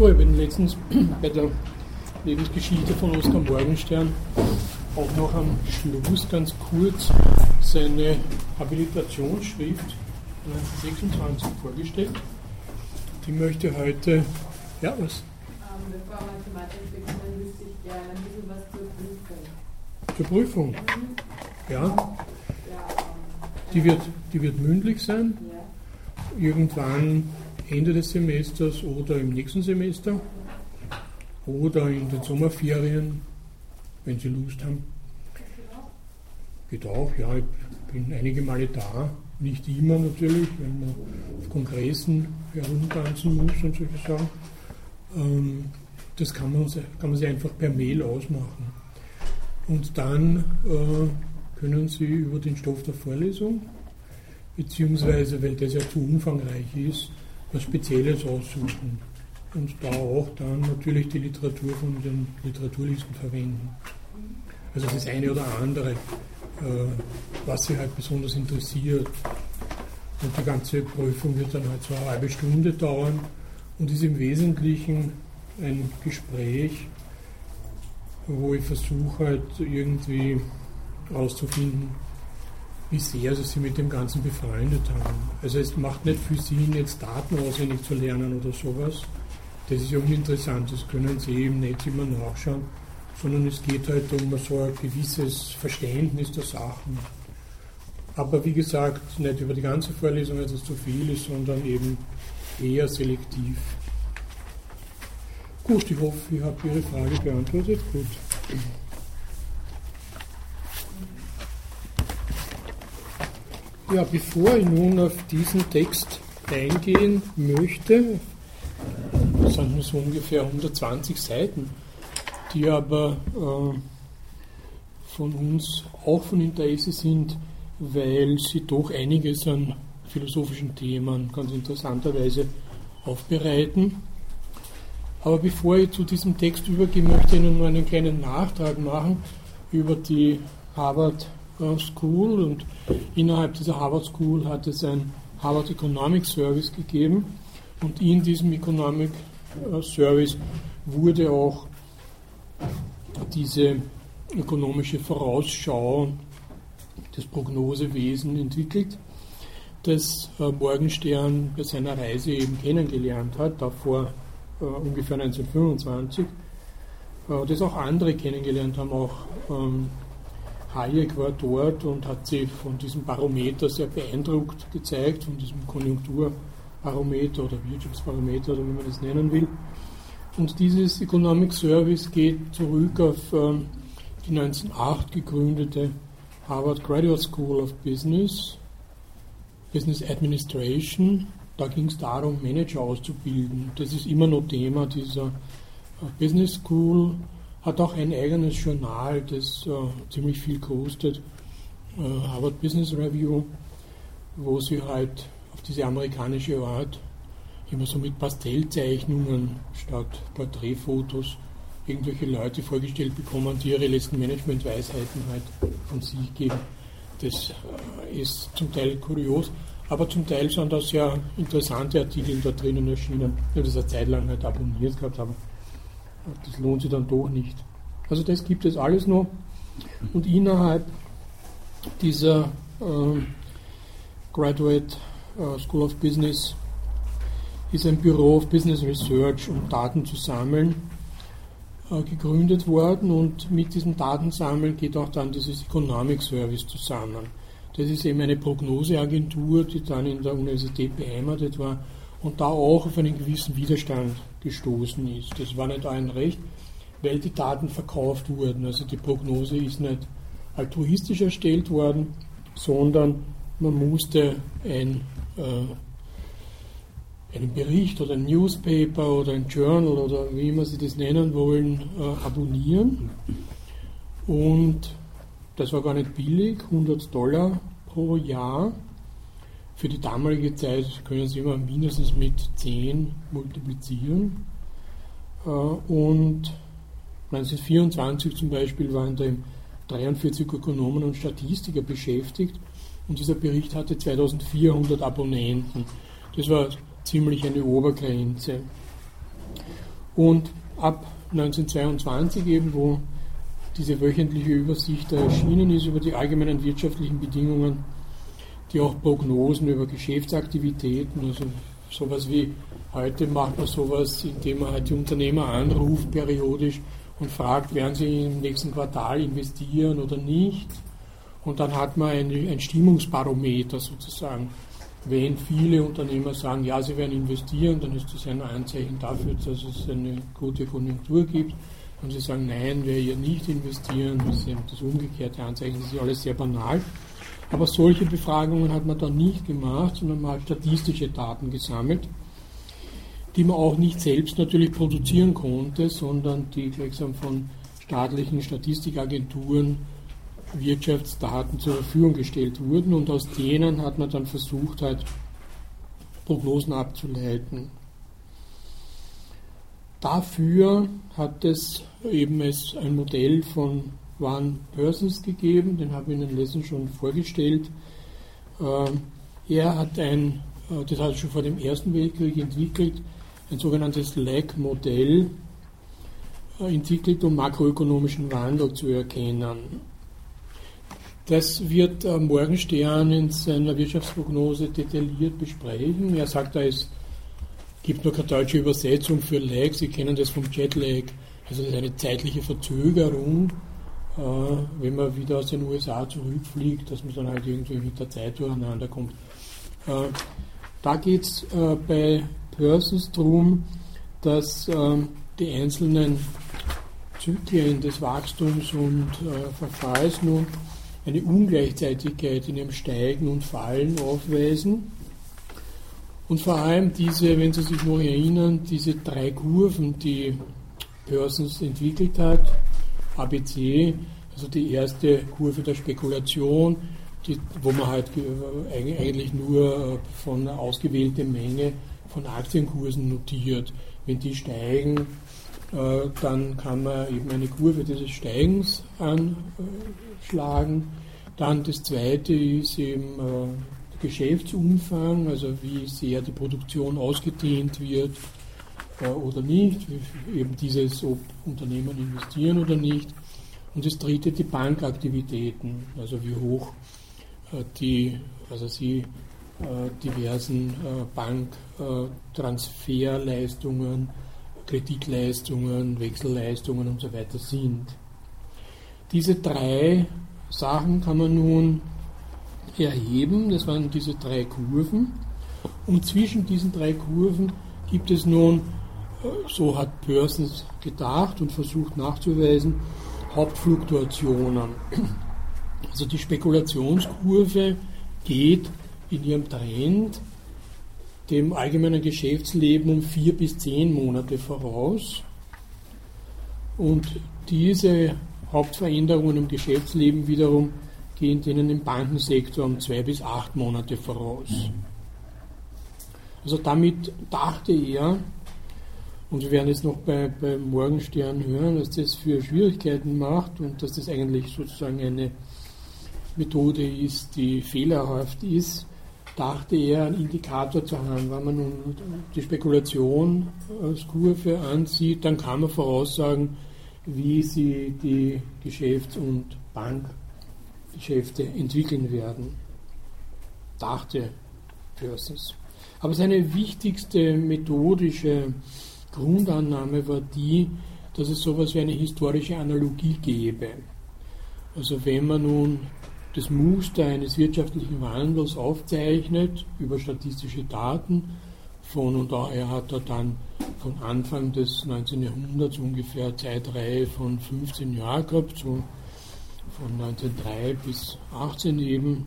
So, ich bin letztens bei der Lebensgeschichte von Oskar Morgenstern auch noch am Schluss ganz kurz seine Habilitationsschrift 1926 vorgestellt. Die möchte heute, ja was? Ähm, bevor wir zur Mathe wechseln, wüsste ich gerne ein bisschen was zur Prüfung. Zur Prüfung? Mhm. Ja. Ja, ähm, Die wird, die wird mündlich sein, ja. irgendwann Ende des Semesters oder im nächsten Semester oder in den Sommerferien, wenn Sie Lust haben. Geht auch, ja, ich bin einige Male da, nicht immer natürlich, wenn man auf Kongressen herumtanzen muss und solche Sachen. Ähm, das kann man, kann man sich einfach per Mail ausmachen. Und dann äh, können Sie über den Stoff der Vorlesung, beziehungsweise, weil das ja zu umfangreich ist, was Spezielles aussuchen. Und da auch dann natürlich die Literatur von den Literaturlisten verwenden. Also das eine oder andere, äh, was Sie halt besonders interessiert. Und die ganze Prüfung wird dann halt so eine halbe Stunde dauern und ist im Wesentlichen ein Gespräch, wo ich versuche halt irgendwie herauszufinden, wie sehr sie sich mit dem Ganzen befreundet haben. Also es macht nicht für sie jetzt Daten auswendig zu lernen oder sowas. Das ist ja uninteressant, das können sie im Netz immer nachschauen, sondern es geht halt um so ein gewisses Verständnis der Sachen. Aber wie gesagt, nicht über die ganze Vorlesung, weil das zu viel ist, sondern eben eher selektiv. Gut, ich hoffe, ich habe Ihre Frage beantwortet. Gut. Ja, bevor ich nun auf diesen Text eingehen möchte, das sind nur so ungefähr 120 Seiten, die aber äh, von uns auch von Interesse sind, weil sie doch einiges an philosophischen Themen ganz interessanterweise aufbereiten. Aber bevor ich zu diesem Text übergehe, möchte ich Ihnen nur einen kleinen Nachtrag machen über die Harvard School und innerhalb dieser Harvard School hat es ein Harvard Economic Service gegeben. Und in diesem Economic Service wurde auch diese ökonomische Vorausschau, das Prognosewesen entwickelt, das Morgenstern bei seiner Reise eben kennengelernt hat, da vor äh, ungefähr 1925, äh, das auch andere kennengelernt haben, auch ähm, Hayek war dort und hat sie von diesem Barometer sehr beeindruckt gezeigt, von diesem Konjunkturbarometer oder Wirtschaftsbarometer oder wie man das nennen will. Und dieses Economic Service geht zurück auf ähm, die 1908 gegründete Harvard Graduate School of Business, Business Administration. Da ging es darum, Manager auszubilden. Das ist immer noch Thema dieser äh, Business School hat auch ein eigenes Journal, das äh, ziemlich viel kostet, äh, Harvard Business Review, wo sie halt auf diese amerikanische Art immer so mit Pastellzeichnungen statt Porträtfotos irgendwelche Leute vorgestellt bekommen, die ihre letzten Managementweisheiten halt von sich geben. Das äh, ist zum Teil kurios, aber zum Teil sind da sehr interessante Artikel da drinnen erschienen. Ich habe das eine Zeit lang halt abonniert gehabt, aber das lohnt sich dann doch nicht. Also das gibt es alles noch. Und innerhalb dieser äh, Graduate äh, School of Business ist ein Büro of Business Research, um Daten zu sammeln, äh, gegründet worden. Und mit diesem Datensammeln geht auch dann dieses Economic Service zusammen. Das ist eben eine Prognoseagentur, die dann in der Universität beheimatet war und da auch auf einen gewissen Widerstand gestoßen ist. Das war nicht allen recht, weil die Daten verkauft wurden. Also die Prognose ist nicht altruistisch erstellt worden, sondern man musste ein, äh, einen Bericht oder ein Newspaper oder ein Journal oder wie immer Sie das nennen wollen, äh, abonnieren. Und das war gar nicht billig, 100 Dollar pro Jahr. Für die damalige Zeit können Sie immer mindestens mit 10 multiplizieren. Äh, und 1924 zum Beispiel waren da 43 Ökonomen und Statistiker beschäftigt und dieser Bericht hatte 2400 Abonnenten. Das war ziemlich eine Obergrenze. Und ab 1922 eben, wo diese wöchentliche Übersicht erschienen ist über die allgemeinen wirtschaftlichen Bedingungen, die auch Prognosen über Geschäftsaktivitäten, also sowas wie heute macht man sowas, indem man halt die Unternehmer anruft periodisch und fragt, werden sie im nächsten Quartal investieren oder nicht. Und dann hat man ein, ein Stimmungsbarometer sozusagen. Wenn viele Unternehmer sagen, ja, sie werden investieren, dann ist das ein Anzeichen dafür, dass es eine gute Konjunktur gibt. Und sie sagen, nein, wir hier nicht investieren, das ist eben das umgekehrte Anzeichen, das ist alles sehr banal. Aber solche Befragungen hat man dann nicht gemacht, sondern man hat statistische Daten gesammelt, die man auch nicht selbst natürlich produzieren konnte, sondern die gleichsam von staatlichen Statistikagenturen Wirtschaftsdaten zur Verfügung gestellt wurden und aus denen hat man dann versucht, halt Prognosen abzuleiten. Dafür hat es eben ein Modell von Van Persons gegeben, den habe ich Ihnen letztens schon vorgestellt. Ähm, er hat ein, äh, das hat er schon vor dem Ersten Weltkrieg entwickelt, ein sogenanntes Lag-Modell äh, entwickelt, um makroökonomischen Wandel zu erkennen. Das wird äh, Morgenstern in seiner Wirtschaftsprognose detailliert besprechen. Er sagt, da es gibt nur keine deutsche Übersetzung für Lag. Sie kennen das vom Jetlag. Also das ist eine zeitliche Verzögerung, wenn man wieder aus den USA zurückfliegt, dass man dann halt irgendwie mit der Zeit durcheinander kommt. Äh, da geht es äh, bei Persons darum, dass äh, die einzelnen Zyklen des Wachstums und äh, Verfalls nun eine Ungleichzeitigkeit in ihrem Steigen und Fallen aufweisen. Und vor allem diese, wenn Sie sich noch erinnern, diese drei Kurven, die Persons entwickelt hat, ABC, also die erste Kurve der Spekulation, die, wo man halt eigentlich nur von einer ausgewählten Menge von Aktienkursen notiert. Wenn die steigen, äh, dann kann man eben eine Kurve dieses Steigens anschlagen. Dann das zweite ist eben äh, der Geschäftsumfang, also wie sehr die Produktion ausgedehnt wird äh, oder nicht, eben dieses, ob Unternehmen investieren oder nicht. Und das dritte die Bankaktivitäten, also wie hoch die, also sie diversen Banktransferleistungen Kreditleistungen, Wechselleistungen und so weiter sind. Diese drei Sachen kann man nun erheben, das waren diese drei Kurven. Und zwischen diesen drei Kurven gibt es nun, so hat Persons gedacht und versucht nachzuweisen, Hauptfluktuationen. Also die Spekulationskurve geht in ihrem Trend dem allgemeinen Geschäftsleben um vier bis zehn Monate voraus. Und diese Hauptveränderungen im Geschäftsleben wiederum gehen denen im Bankensektor um zwei bis acht Monate voraus. Also damit dachte er, und wir werden jetzt noch bei, bei Morgenstern hören, was das für Schwierigkeiten macht und dass das eigentlich sozusagen eine Methode ist, die fehlerhaft ist, dachte er, einen Indikator zu haben. Wenn man nun die Spekulation als Kurve ansieht, dann kann man voraussagen, wie sie die Geschäfts- und Bankgeschäfte entwickeln werden. Dachte Persons. Aber seine wichtigste methodische Grundannahme war die, dass es sowas wie eine historische Analogie gäbe. Also wenn man nun das Muster eines wirtschaftlichen Wandels aufzeichnet über statistische Daten. Von und daher hat er dann von Anfang des 19. Jahrhunderts ungefähr Zeitreihe von 15 Jahren gehabt, so von 1903 bis 18 eben.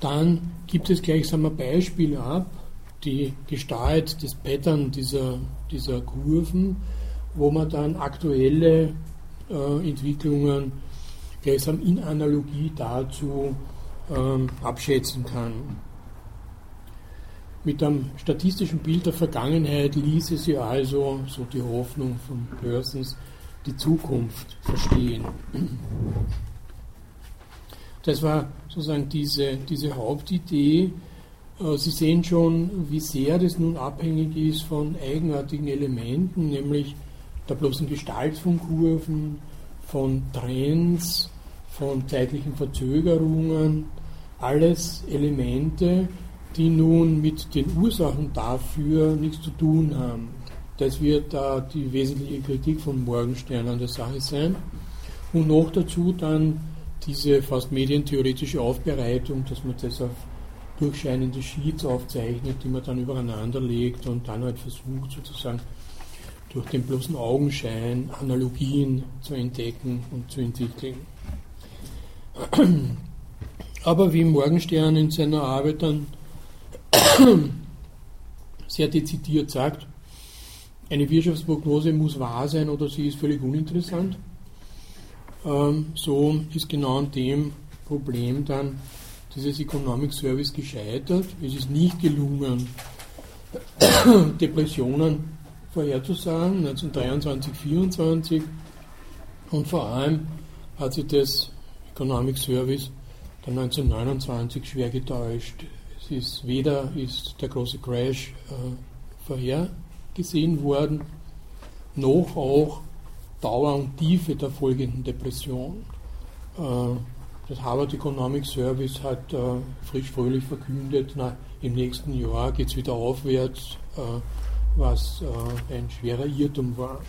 Dann gibt es gleichsam ein Beispiel ab, die Gestalt, das Pattern dieser, dieser Kurven, wo man dann aktuelle äh, Entwicklungen gleichsam in Analogie dazu ähm, abschätzen kann. Mit einem statistischen Bild der Vergangenheit ließe sie also, so die Hoffnung von Persons, die Zukunft verstehen. Das war sozusagen diese, diese Hauptidee Sie sehen schon, wie sehr das nun abhängig ist von eigenartigen Elementen, nämlich der bloßen Gestalt von Kurven, von Trends, von zeitlichen Verzögerungen, alles Elemente, die nun mit den Ursachen dafür nichts zu tun haben. Das wird da die wesentliche Kritik von Morgenstern an der Sache sein. Und noch dazu dann diese fast medientheoretische Aufbereitung, dass man das auf durchscheinende Sheets aufzeichnet, die man dann übereinander legt und dann halt versucht sozusagen durch den bloßen Augenschein Analogien zu entdecken und zu entwickeln. Aber wie Morgenstern in seiner Arbeit dann sehr dezidiert sagt, eine Wirtschaftsprognose muss wahr sein oder sie ist völlig uninteressant. Ähm, so ist genau an dem Problem dann dieses Economic Service gescheitert. Es ist nicht gelungen, Depressionen vorherzusagen, 1923, 1924. Und vor allem hat sich das Economic Service dann 1929 schwer getäuscht. Es ist weder ist der große Crash äh, vorhergesehen worden, noch auch Dauer und Tiefe der folgenden Depression. Äh, das Harvard Economic Service hat äh, frisch fröhlich verkündet, na, im nächsten Jahr geht es wieder aufwärts, äh, was äh, ein schwerer Irrtum war.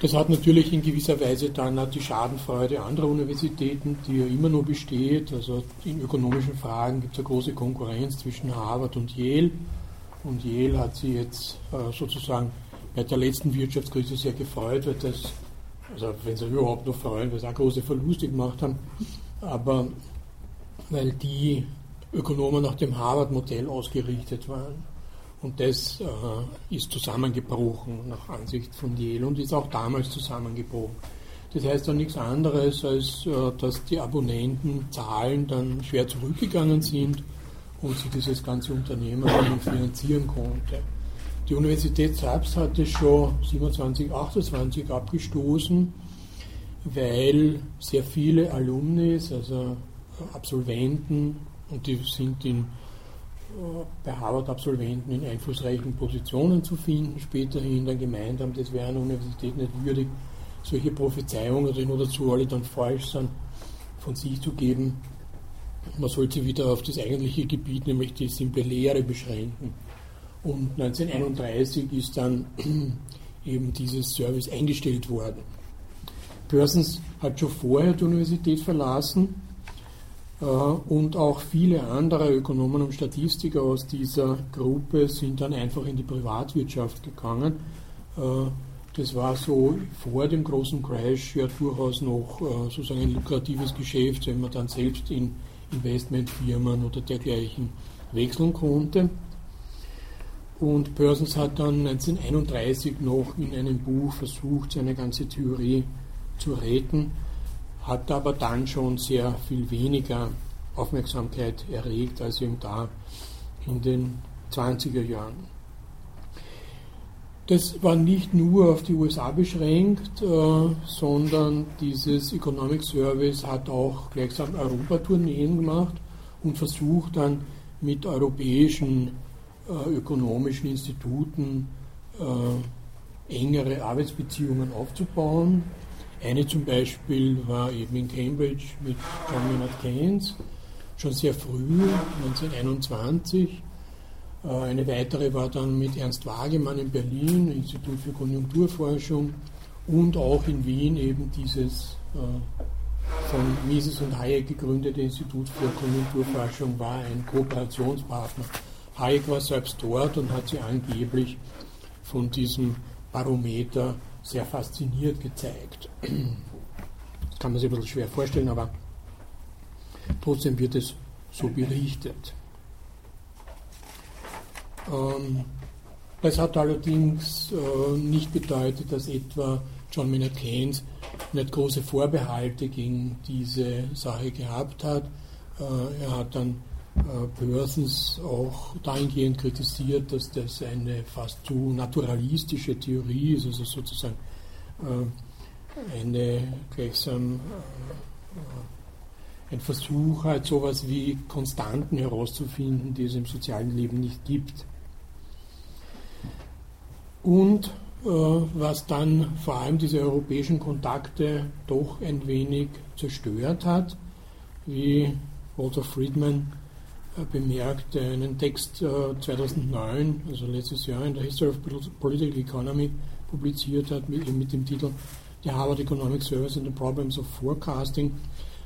Das hat natürlich in gewisser Weise dann die Schadenfreude anderer Universitäten, die ja immer noch besteht. Also in ökonomischen Fragen gibt es eine große Konkurrenz zwischen Harvard und Yale. Und Yale hat sie jetzt äh, sozusagen bei der letzten Wirtschaftskrise sehr gefreut, weil das also wenn sie überhaupt noch freuen, weil sie auch große Verluste gemacht haben, aber weil die Ökonomen nach dem Harvard-Modell ausgerichtet waren. Und das äh, ist zusammengebrochen nach Ansicht von Yale und ist auch damals zusammengebrochen. Das heißt dann nichts anderes, als äh, dass die Abonnentenzahlen dann schwer zurückgegangen sind und sie dieses ganze Unternehmen finanzieren konnte. Die Universität selbst hatte schon 27, 28 abgestoßen, weil sehr viele Alumnis, also Absolventen, und die sind in, äh, bei Harvard-Absolventen in einflussreichen Positionen zu finden, späterhin dann gemeint haben, das wäre eine Universität nicht würdig, solche Prophezeiungen, die nur dazu alle dann falsch sind, von sich zu geben. Man sollte wieder auf das eigentliche Gebiet, nämlich die simple Lehre, beschränken. Und 1931 ist dann eben dieses Service eingestellt worden. Persons hat schon vorher die Universität verlassen äh, und auch viele andere Ökonomen und Statistiker aus dieser Gruppe sind dann einfach in die Privatwirtschaft gegangen. Äh, das war so vor dem großen Crash ja durchaus noch äh, sozusagen ein lukratives Geschäft, wenn man dann selbst in Investmentfirmen oder dergleichen wechseln konnte. Und Persons hat dann 1931 noch in einem Buch versucht, seine ganze Theorie zu retten, hat aber dann schon sehr viel weniger Aufmerksamkeit erregt als eben da in den 20er Jahren. Das war nicht nur auf die USA beschränkt, äh, sondern dieses Economic Service hat auch gleichsam Europatourneen gemacht und versucht dann mit europäischen ökonomischen Instituten äh, engere Arbeitsbeziehungen aufzubauen. Eine zum Beispiel war eben in Cambridge mit John Maynard Keynes, schon sehr früh, 1921. Äh, eine weitere war dann mit Ernst Wagemann in Berlin, Institut für Konjunkturforschung und auch in Wien eben dieses von Mises und Hayek gegründete Institut für Konjunkturforschung war ein Kooperationspartner Hayek war selbst dort und hat sie angeblich von diesem Barometer sehr fasziniert gezeigt. Das kann man sich ein bisschen schwer vorstellen, aber trotzdem wird es so berichtet. Ähm, das hat allerdings äh, nicht bedeutet, dass etwa John Maynard Keynes nicht große Vorbehalte gegen diese Sache gehabt hat. Äh, er hat dann Persons auch dahingehend kritisiert, dass das eine fast zu naturalistische Theorie ist, also sozusagen äh, eine gleichsam ein Versuch, halt sowas wie Konstanten herauszufinden, die es im sozialen Leben nicht gibt. Und äh, was dann vor allem diese europäischen Kontakte doch ein wenig zerstört hat, wie Walter Friedman äh, bemerkte, einen Text äh, 2009, also letztes Jahr in der History of Political Economy publiziert hat, mit, mit dem Titel The Harvard Economic Service and the Problems of Forecasting,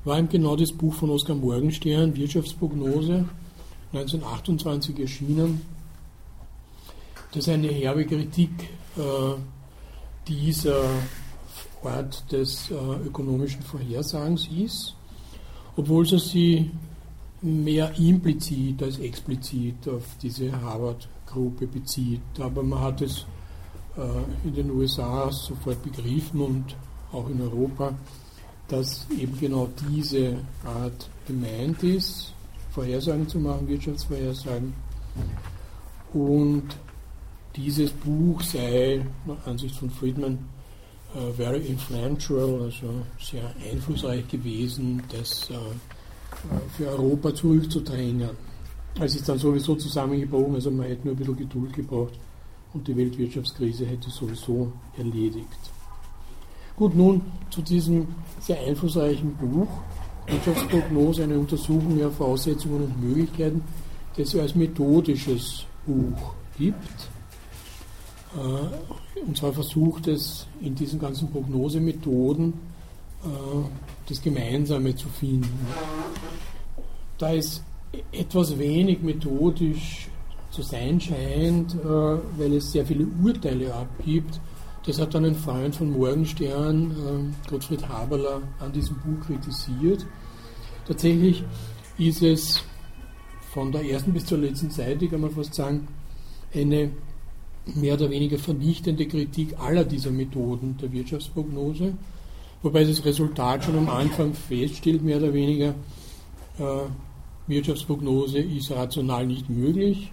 war ihm genau das Buch von Oskar Morgenstern, Wirtschaftsprognose, 1928 erschienen, das eine herbe Kritik äh, dieser Art des äh, ökonomischen Vorhersagens ist, obwohl sie sie mehr implizit als explizit auf diese Harvard-Gruppe bezieht. Aber man hat es äh, in den USA sofort begriffen und auch in Europa, dass eben genau diese Art gemeint ist, Vorhersagen zu machen, Wirtschaftsvorhersagen. Und dieses Buch sei nach Ansicht von Friedman uh, very influential, also sehr einflussreich gewesen, das uh, für Europa zurückzudrängen. Es ist dann sowieso zusammengebrochen, also man hätte nur ein bisschen Geduld gebraucht und die Weltwirtschaftskrise hätte sowieso erledigt. Gut, nun zu diesem sehr einflussreichen Buch, Wirtschaftsprognose, eine Untersuchung der Voraussetzungen und Möglichkeiten, das es als methodisches Buch gibt. Äh, und zwar versucht es in diesen ganzen Prognosemethoden äh, das Gemeinsame zu finden. Da es etwas wenig methodisch zu sein scheint, äh, weil es sehr viele Urteile abgibt, das hat dann ein Freund von Morgenstern, Gottfried Haberler, an diesem Buch kritisiert. Tatsächlich ist es von der ersten bis zur letzten Seite, kann man fast sagen, eine mehr oder weniger vernichtende Kritik aller dieser Methoden der Wirtschaftsprognose, wobei das Resultat schon am Anfang feststellt, mehr oder weniger, äh, Wirtschaftsprognose ist rational nicht möglich.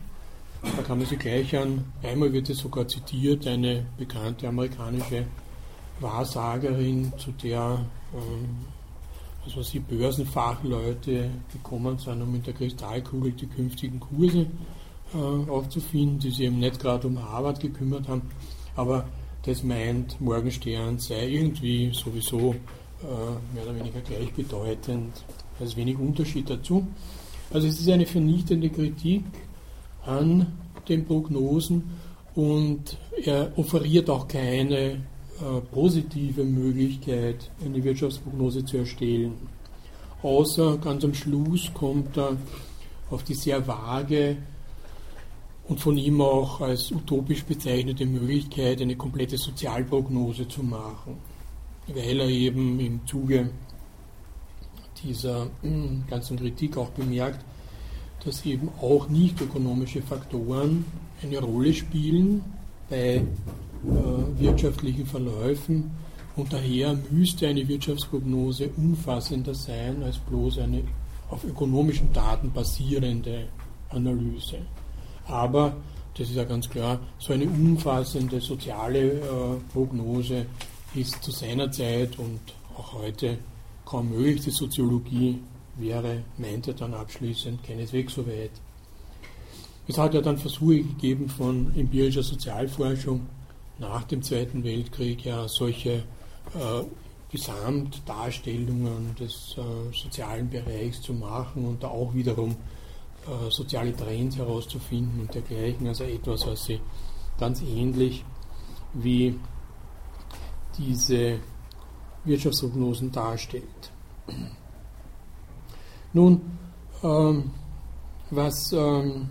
Da kann man sich gleich an, einmal wird es sogar zitiert, eine bekannte amerikanische Wahrsagerin, zu der äh, also die Börsenfachleute gekommen sind, um mit der Kristallkugel die künftigen Kurse äh, aufzufinden, die sich eben nicht gerade um Harvard gekümmert haben, aber das meint, Morgenstern sei irgendwie sowieso äh, mehr oder weniger gleichbedeutend, also wenig Unterschied dazu. Also es ist eine vernichtende Kritik an den Prognosen und er offeriert auch keine äh, positive Möglichkeit, eine Wirtschaftsprognose zu erstellen. Außer ganz am Schluss kommt er auf die sehr vage und von ihm auch als utopisch bezeichnete Möglichkeit, eine komplette Sozialprognose zu machen, weil er eben im Zuge dieser hm, ganzen Kritik auch bemerkt, dass eben auch nicht ökonomische Faktoren eine Rolle spielen bei äh, wirtschaftlichen Verläufen und daher müsste eine Wirtschaftsprognose umfassender sein als bloß eine auf ökonomischen Daten basierende Analyse. Aber, das ist ja ganz klar, so eine umfassende soziale äh, Prognose ist zu seiner Zeit und auch heute kaum möglich. Die Soziologie wäre, meint er dann abschließend, keineswegs so weit. Es hat ja dann Versuche gegeben von empirischer Sozialforschung nach dem Zweiten Weltkrieg, ja solche äh, Gesamtdarstellungen des äh, sozialen Bereichs zu machen und da auch wiederum äh, soziale Trends herauszufinden und dergleichen. Also etwas, was sie ganz ähnlich wie diese Wirtschaftsprognosen darstellt. Nun, ähm, was ähm,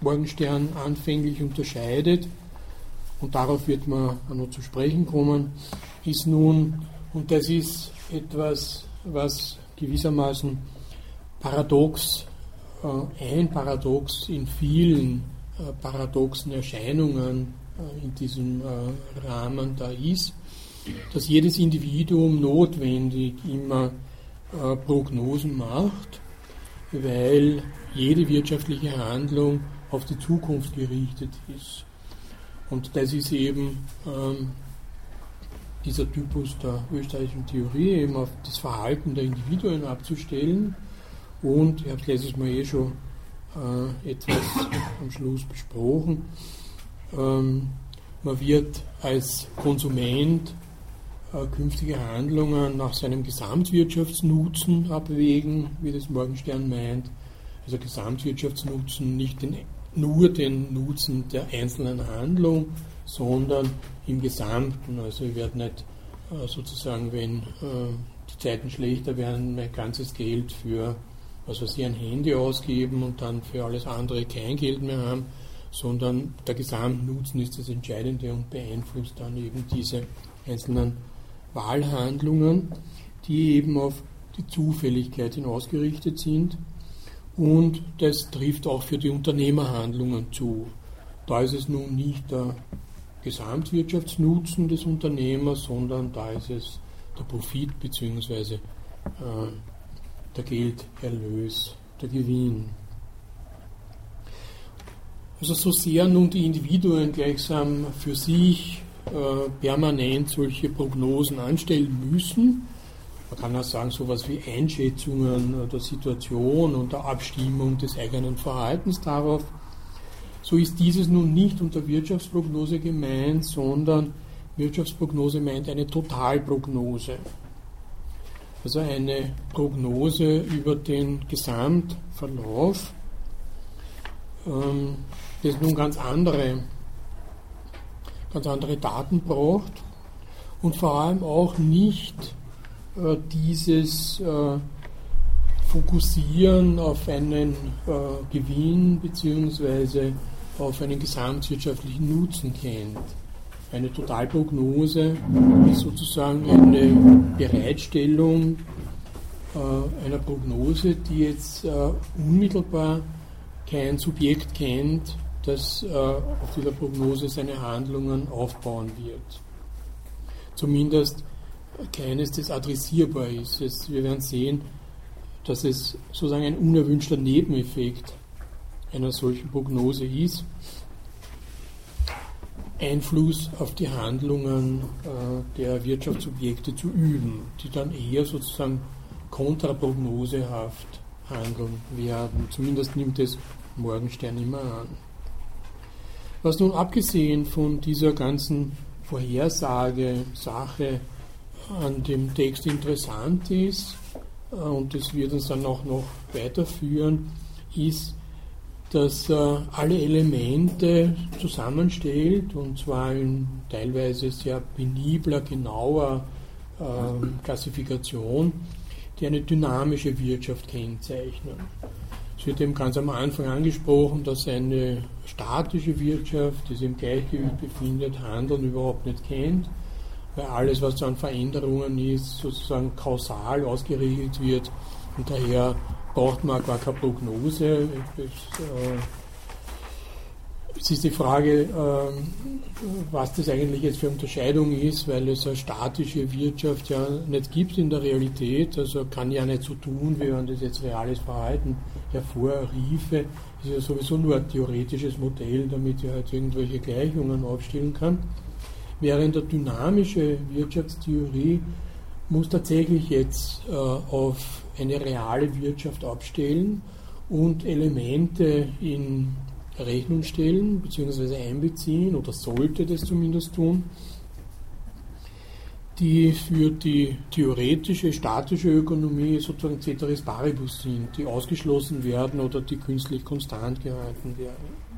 Morgenstern anfänglich unterscheidet, und darauf wird man noch zu sprechen kommen, ist nun, und das ist etwas, was gewissermaßen paradox, äh, ein Paradox in vielen äh, paradoxen Erscheinungen äh, in diesem Rahmen da ist, dass jedes Individuum notwendig immer Prognosen macht, weil jede wirtschaftliche Handlung auf die Zukunft gerichtet ist. Und das ist eben ähm, dieser Typus der österreichischen Theorie, eben auf das Verhalten der Individuen abzustellen. Und ich habe es letztes Mal eh schon äh, etwas am Schluss besprochen. Ähm, man wird als Konsument äh, künftige Handlungen nach seinem Gesamtwirtschaftsnutzen abwägen, wie das Morgenstern meint. Also Gesamtwirtschaftsnutzen, nicht den, nur den Nutzen der einzelnen Handlung, sondern im Gesamten. Also ich werde nicht äh, sozusagen, wenn äh, die Zeiten schlechter werden, mein ganzes Geld für weiß ich, ein Handy ausgeben und dann für alles andere kein Geld mehr haben, sondern der Gesamtnutzen ist das Entscheidende und beeinflusst dann eben diese einzelnen Wahlhandlungen, die eben auf die Zufälligkeit hin ausgerichtet sind. Und das trifft auch für die Unternehmerhandlungen zu. Da ist es nun nicht der Gesamtwirtschaftsnutzen des Unternehmers, sondern da ist es der Profit bzw. Äh, der Gelderlös, der Gewinn. Also so sehr nun die Individuen gleichsam für sich äh, permanent solche Prognosen anstellen müssen, man kann auch sagen, sowas wie Einschätzungen der Situation und der Abstimmung des eigenen Verhaltens darauf, so ist dieses nun nicht unter Wirtschaftsprognose gemeint, sondern Wirtschaftsprognose meint eine Totalprognose. Also eine Prognose über den Gesamtverlauf, ähm, das nun ganz andere, ganz andere Daten braucht und vor allem auch nicht äh, dieses äh, Fokussieren auf einen äh, Gewinn bzw auf einen gesamtwirtschaftlichen Nutzen kennt. Eine Totalprognose ist sozusagen eine Bereitstellung äh, einer Prognose, die jetzt äh, unmittelbar kein Subjekt kennt, das äh, auf dieser Prognose seine Handlungen aufbauen wird. Zumindest keines, das adressierbar ist. Es, wir werden sehen, dass es sozusagen ein unerwünschter Nebeneffekt einer solchen Prognose ist, Einfluss auf die Handlungen äh, der Wirtschaftsobjekte zu üben, die dann eher sozusagen kontraprognosehaft handeln werden. Zumindest nimmt es Morgenstern immer an. Was nun abgesehen von dieser ganzen Vorhersage-Sache an dem Text interessant ist, äh, und das wird uns dann auch noch weiterführen, ist, das äh, alle Elemente zusammenstellt und zwar in teilweise sehr penibler, genauer äh, Klassifikation, die eine dynamische Wirtschaft kennzeichnen. Es wird eben ganz am Anfang angesprochen, dass eine statische Wirtschaft, die sich im Gleichgewicht befindet, Handeln überhaupt nicht kennt, weil alles, was an Veränderungen ist, sozusagen kausal ausgerichtet wird und daher braucht man gar keine Prognose. Es, äh, ist die Frage, äh, was das eigentlich jetzt für Unterscheidung ist, weil es eine statische Wirtschaft ja nicht gibt in der Realität. Also kann ja nicht so tun, wie man das jetzt reales Verhalten hervorriefe. Das ist ja sowieso nur ein theoretisches Modell, damit ich halt irgendwelche Gleichungen aufstellen kann. Während der dynamische Wirtschaftstheorie muss tatsächlich jetzt äh, auf eine reale Wirtschaft abstellen und Elemente in Rechnung stellen bzw. einbeziehen oder sollte das zumindest tun, die für die theoretische, statische Ökonomie sozusagen Ceteris Paribus sind, die ausgeschlossen werden oder die künstlich konstant gehalten werden.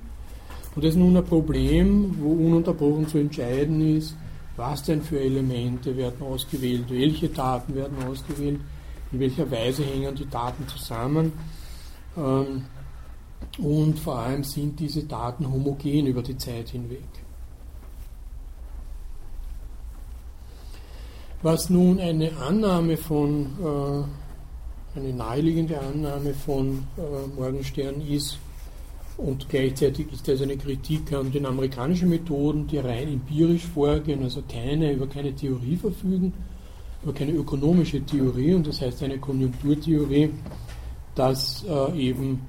Und das ist nun ein Problem, wo ununterbrochen zu entscheiden ist, was denn für Elemente werden ausgewählt, welche Daten werden ausgewählt, in welcher Weise hängen die Daten zusammen. Ähm, und vor allem sind diese Daten homogen über die Zeit hinweg. Was nun eine Annahme von, äh, eine naheliegende Annahme von äh, Morgenstern ist, und gleichzeitig ist das eine Kritik an den amerikanischen Methoden, die rein empirisch vorgehen, also keine, über keine Theorie verfügen, über keine ökonomische Theorie, und das heißt eine Konjunkturtheorie, dass äh, eben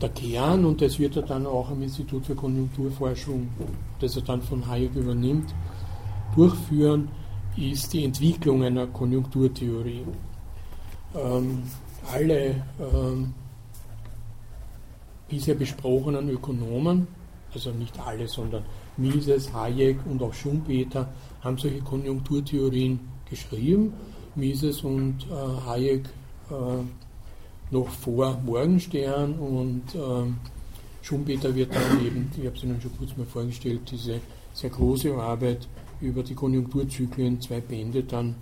der Kern, und das wird er dann auch am Institut für Konjunkturforschung, das er dann von Hayek übernimmt, durchführen, ist die Entwicklung einer Konjunkturtheorie. Ähm, alle ähm, bisher besprochenen Ökonomen, also nicht alle, sondern Mises, Hayek und auch Schumpeter haben solche Konjunkturtheorien geschrieben. Mises und äh, Hayek äh, noch vor Morgenstern und ähm, Schumpeter wird dann eben, ich habe es Ihnen schon kurz mal vorgestellt, diese sehr große Arbeit über die Konjunkturzyklen, zwei Bände dann,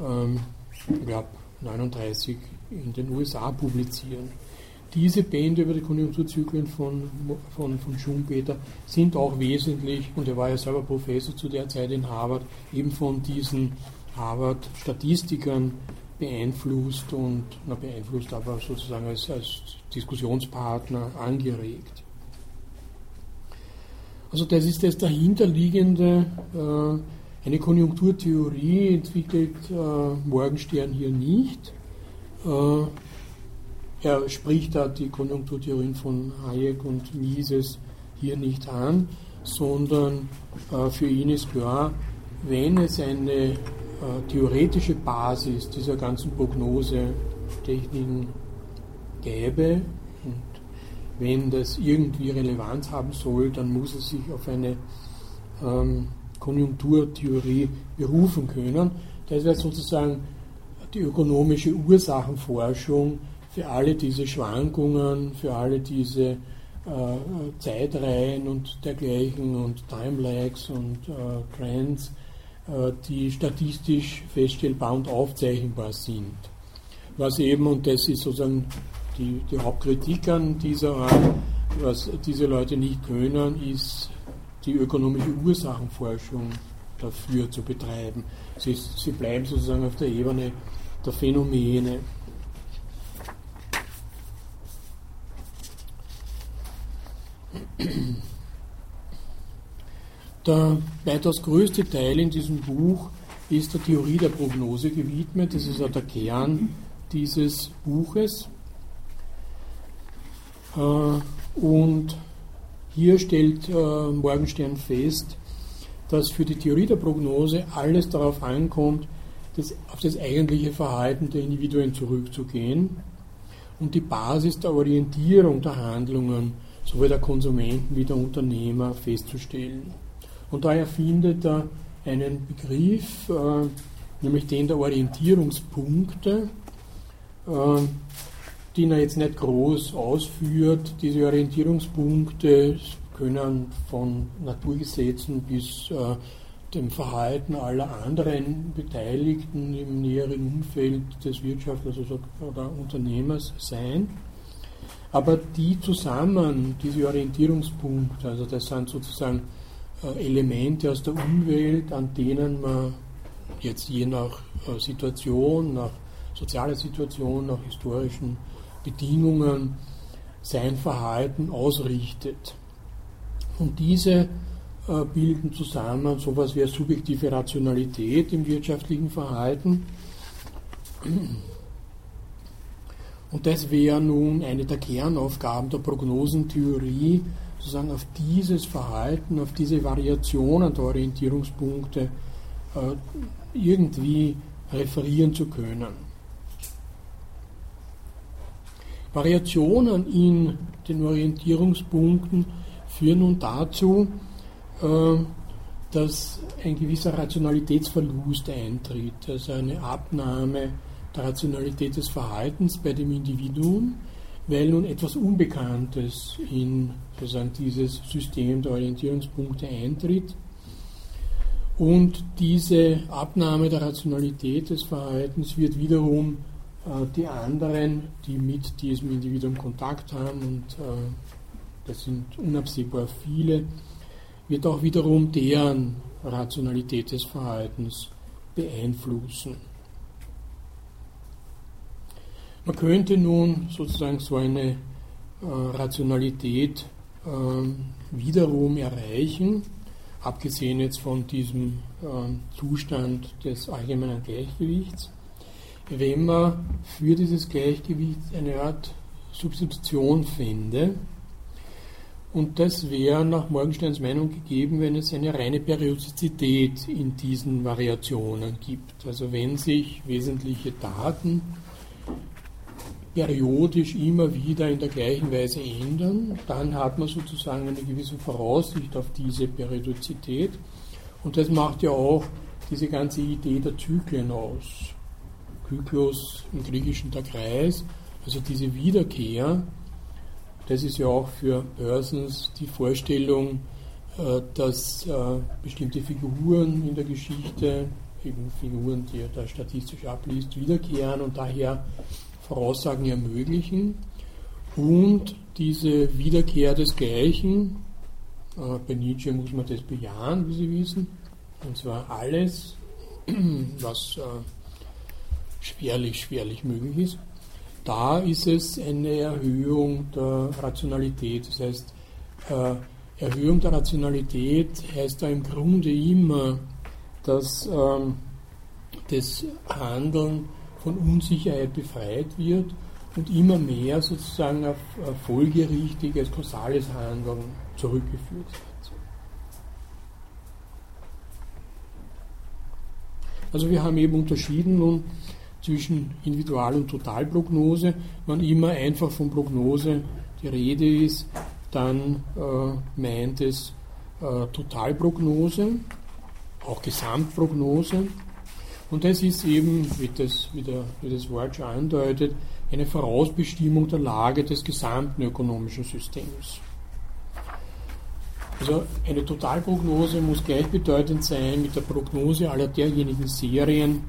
ähm, ich glaube, 39 in den USA publizieren. Diese Bände über die Konjunkturzyklen von, von, von Schumpeter sind auch wesentlich, und er war ja selber Professor zu der Zeit in Harvard, eben von diesen Harvard-Statistikern beeinflusst und, na beeinflusst, aber sozusagen als, als Diskussionspartner angeregt. Also das ist das dahinterliegende, äh, eine Konjunkturtheorie entwickelt äh, Morgenstern hier nicht. Äh, er spricht da die Konjunkturtheorien von Hayek und Mises hier nicht an, sondern äh, für ihn ist klar, wenn es eine theoretische Basis dieser ganzen Prognosetechniken gäbe und wenn das irgendwie Relevanz haben soll, dann muss es sich auf eine ähm, Konjunkturtheorie berufen können. Das wäre sozusagen die ökonomische Ursachenforschung für alle diese Schwankungen, für alle diese äh, Zeitreihen und dergleichen und Timelags und äh, Trends äh, die statistisch feststellbar und aufzeichnbar sind. Was eben, und das ist sozusagen die, die Hauptkritik an dieser Art, was diese Leute nicht können, ist die ökonomische Ursachenforschung dafür zu betreiben. Sie, sie bleiben sozusagen auf der Ebene der Phänomene. Der weitaus größte Teil in diesem Buch ist der Theorie der Prognose gewidmet. Das ist auch der Kern dieses Buches. Äh, und hier stellt äh, Morgenstern fest, dass für die Theorie der Prognose alles darauf ankommt, das, auf das eigentliche Verhalten der Individuen zurückzugehen und die Basis der Orientierung der Handlungen sowohl der Konsumenten wie der Unternehmer festzustellen. Und da erfindet er einen Begriff, äh, nämlich den der Orientierungspunkte, äh, den er jetzt nicht groß ausführt. Diese Orientierungspunkte können von Naturgesetzen bis äh, dem Verhalten aller anderen Beteiligten im näheren Umfeld des Wirtschaftlers oder Unternehmers sein. Aber die zusammen, diese Orientierungspunkte, also das sind sozusagen Elemente aus der Umwelt, an denen man jetzt je nach äh, Situation, nach sozialer Situation, nach historischen Bedingungen sein Verhalten ausrichtet. Und diese äh, bilden zusammen so etwas wie subjektive Rationalität im wirtschaftlichen Verhalten. Und das wäre nun eine der Kernaufgaben der Prognosentheorie, sozusagen auf dieses Verhalten, auf diese Variationen der Orientierungspunkte äh, irgendwie referieren zu können. Variationen in den Orientierungspunkten führen nun dazu, äh, dass ein gewisser Rationalitätsverlust eintritt, also eine Abnahme der Rationalität des Verhaltens bei dem Individuum weil nun etwas Unbekanntes in sozusagen dieses System der Orientierungspunkte eintritt. Und diese Abnahme der Rationalität des Verhaltens wird wiederum äh, die anderen, die mit diesem Individuum Kontakt haben, und äh, das sind unabsehbar viele, wird auch wiederum deren Rationalität des Verhaltens beeinflussen. Man könnte nun sozusagen so eine äh, Rationalität äh, wiederum erreichen, abgesehen jetzt von diesem äh, Zustand des allgemeinen Gleichgewichts, wenn man für dieses Gleichgewicht eine Art Substitution fände. Und das wäre nach Morgensterns Meinung gegeben, wenn es eine reine Periodizität in diesen Variationen gibt. Also wenn sich wesentliche Daten periodisch immer wieder in der gleichen Weise ändern, dann hat man sozusagen eine gewisse Voraussicht auf diese Periodizität. Und das macht ja auch diese ganze Idee der Zyklen aus. Kyklos im Griechischen der Kreis, also diese Wiederkehr, das ist ja auch für Börsens die Vorstellung, äh, dass äh, bestimmte Figuren in der Geschichte, eben Figuren, die er da statistisch abliest, wiederkehren und daher Voraussagen ermöglichen. Und diese Wiederkehr des Gleichen, äh, bei Nietzsche muss man das bejahen, wie Sie wissen, und zwar alles, was schwerlich, schwerlich möglich ist da ist es eine Erhöhung der Rationalität. Das heißt, äh, Erhöhung der Rationalität heißt da im Grunde immer, dass ähm, das Handeln von Unsicherheit befreit wird und immer mehr sozusagen auf folgerichtiges, kausales Handeln zurückgeführt wird. Also wir haben eben unterschieden nun zwischen Individual- und Totalprognose. Wenn immer einfach von Prognose die Rede ist, dann äh, meint es äh, Totalprognose, auch Gesamtprognose. Und das ist eben, wie das, wie, der, wie das Wort schon andeutet, eine Vorausbestimmung der Lage des gesamten ökonomischen Systems. Also eine Totalprognose muss gleichbedeutend sein mit der Prognose aller derjenigen Serien,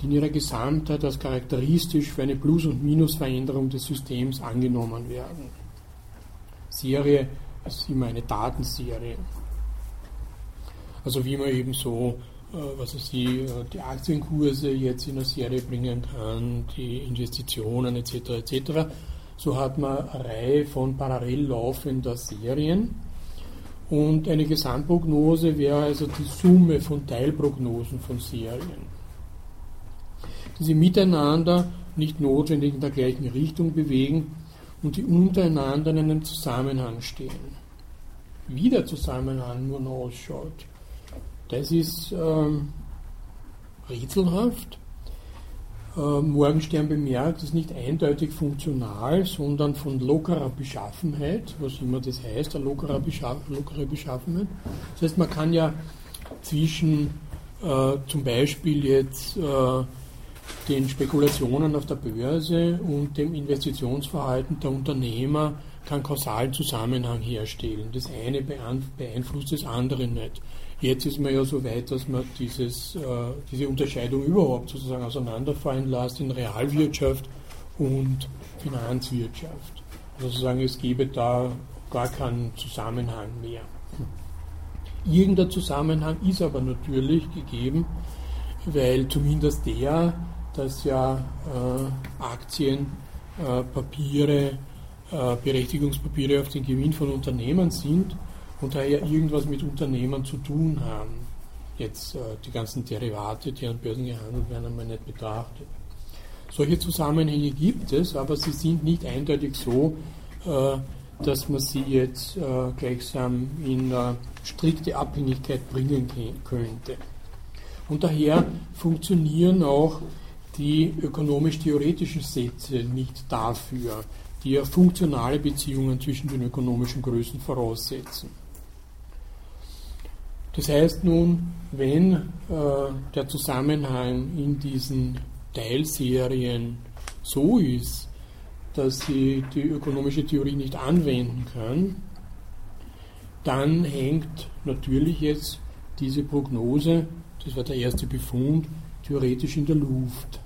die in ihrer Gesamtheit als charakteristisch für eine Plus- und Minusveränderung des Systems angenommen werden. Serie ist immer eine Datenserie. Also wie man eben so, was weiß ich, äh, die Aktienkurse jetzt in eine Serie bringen kann, die Investitionen etc. etc. So hat man eine Reihe von parallel laufender Serien. Und eine Gesamtprognose wäre also die Summe von Teilprognosen von Serien die sich miteinander nicht notwendig in der gleichen Richtung bewegen und die untereinander in einem Zusammenhang stehen. Wie der Zusammenhang nun ausschaut, das ist ähm, rätselhaft. Äh, Morgenstern bemerkt, ist nicht eindeutig funktional, sondern von lockerer Beschaffenheit, was immer das heißt, eine lockere, Beschaff lockere Beschaffenheit. Das heißt, man kann ja zwischen äh, zum Beispiel jetzt äh, den Spekulationen auf der Börse und dem Investitionsverhalten der Unternehmer keinen kausalen Zusammenhang herstellen. Das eine beeinflusst das andere nicht. Jetzt ist man ja so weit, dass man dieses, äh, diese Unterscheidung überhaupt sozusagen auseinanderfallen lässt in Realwirtschaft und Finanzwirtschaft. Also sozusagen, es gäbe da gar keinen Zusammenhang mehr. Irgendein Zusammenhang ist aber natürlich gegeben, weil zumindest der dass ja äh, Aktien, äh, Papiere, äh, Berechtigungspapiere auf den Gewinn von Unternehmen sind und daher irgendwas mit Unternehmen zu tun haben. Jetzt äh, die ganzen Derivate, die an Börsen gehandelt werden, einmal nicht betrachtet. Solche Zusammenhänge gibt es, aber sie sind nicht eindeutig so, äh, dass man sie jetzt äh, gleichsam in strikte Abhängigkeit bringen könnte. Und daher funktionieren auch die ökonomisch-theoretischen Sätze nicht dafür, die ja funktionale Beziehungen zwischen den ökonomischen Größen voraussetzen. Das heißt nun, wenn äh, der Zusammenhang in diesen Teilserien so ist, dass sie die ökonomische Theorie nicht anwenden kann, dann hängt natürlich jetzt diese Prognose, das war der erste Befund, theoretisch in der Luft.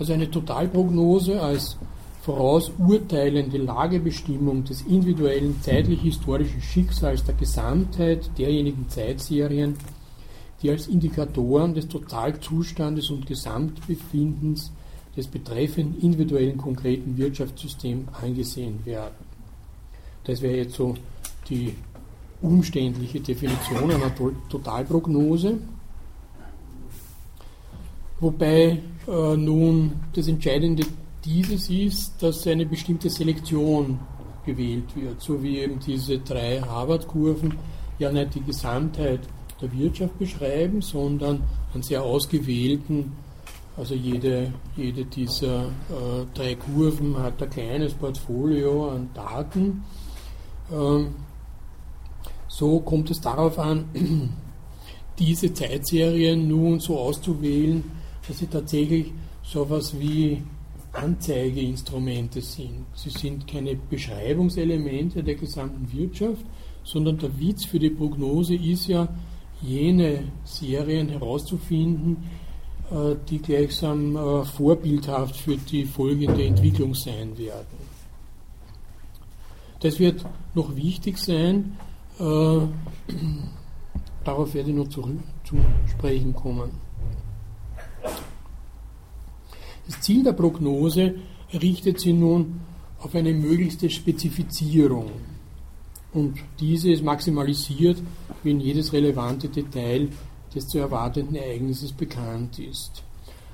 Also eine Totalprognose als vorausurteilende Lagebestimmung des individuellen zeitlich-historischen Schicksals der Gesamtheit derjenigen Zeitserien, die als Indikatoren des Totalzustandes und Gesamtbefindens des betreffenden individuellen konkreten Wirtschaftssystems angesehen werden. Das wäre jetzt so die umständliche Definition einer Totalprognose. Wobei nun das Entscheidende dieses ist, dass eine bestimmte Selektion gewählt wird, so wie eben diese drei Harvard-Kurven ja nicht die Gesamtheit der Wirtschaft beschreiben, sondern an sehr ausgewählten, also jede, jede dieser äh, drei Kurven hat ein kleines Portfolio an Daten. Ähm, so kommt es darauf an, diese Zeitserien nun so auszuwählen, dass sie tatsächlich so etwas wie Anzeigeinstrumente sind. Sie sind keine Beschreibungselemente der gesamten Wirtschaft, sondern der Witz für die Prognose ist ja, jene Serien herauszufinden, äh, die gleichsam äh, vorbildhaft für die folgende Entwicklung sein werden. Das wird noch wichtig sein, äh, darauf werde ich noch zu, zu sprechen kommen. Das Ziel der Prognose richtet sich nun auf eine möglichste Spezifizierung. Und diese ist maximalisiert, wenn jedes relevante Detail des zu erwartenden Ereignisses bekannt ist.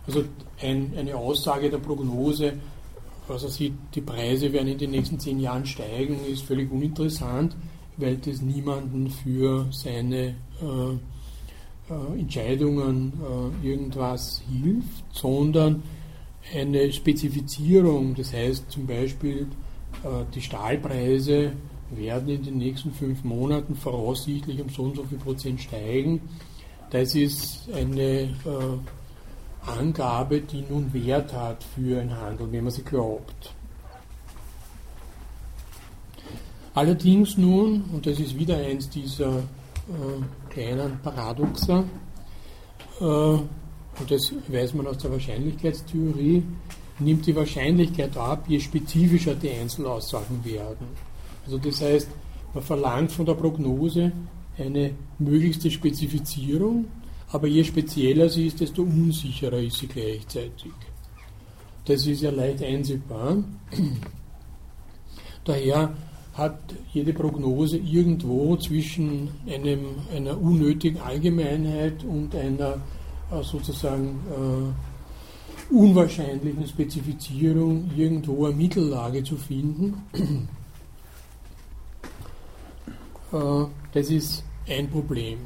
Also ein, eine Aussage der Prognose, also sieht, die Preise werden in den nächsten zehn Jahren steigen, ist völlig uninteressant, weil das niemanden für seine äh, äh, Entscheidungen äh, irgendwas hilft, sondern eine Spezifizierung, das heißt zum Beispiel, äh, die Stahlpreise werden in den nächsten fünf Monaten voraussichtlich um so und so viel Prozent steigen. Das ist eine äh, Angabe, die nun Wert hat für einen Handel, wenn man sie glaubt. Allerdings nun, und das ist wieder eins dieser äh, kleinen Paradoxa, äh, und das weiß man aus der Wahrscheinlichkeitstheorie, nimmt die Wahrscheinlichkeit ab, je spezifischer die Einzelaussagen werden. Also das heißt, man verlangt von der Prognose eine möglichste Spezifizierung, aber je spezieller sie ist, desto unsicherer ist sie gleichzeitig. Das ist ja leicht einsehbar. Daher hat jede Prognose irgendwo zwischen einem, einer unnötigen Allgemeinheit und einer sozusagen äh, unwahrscheinlichen Spezifizierung irgendwo eine Mittellage zu finden. äh, das ist ein Problem,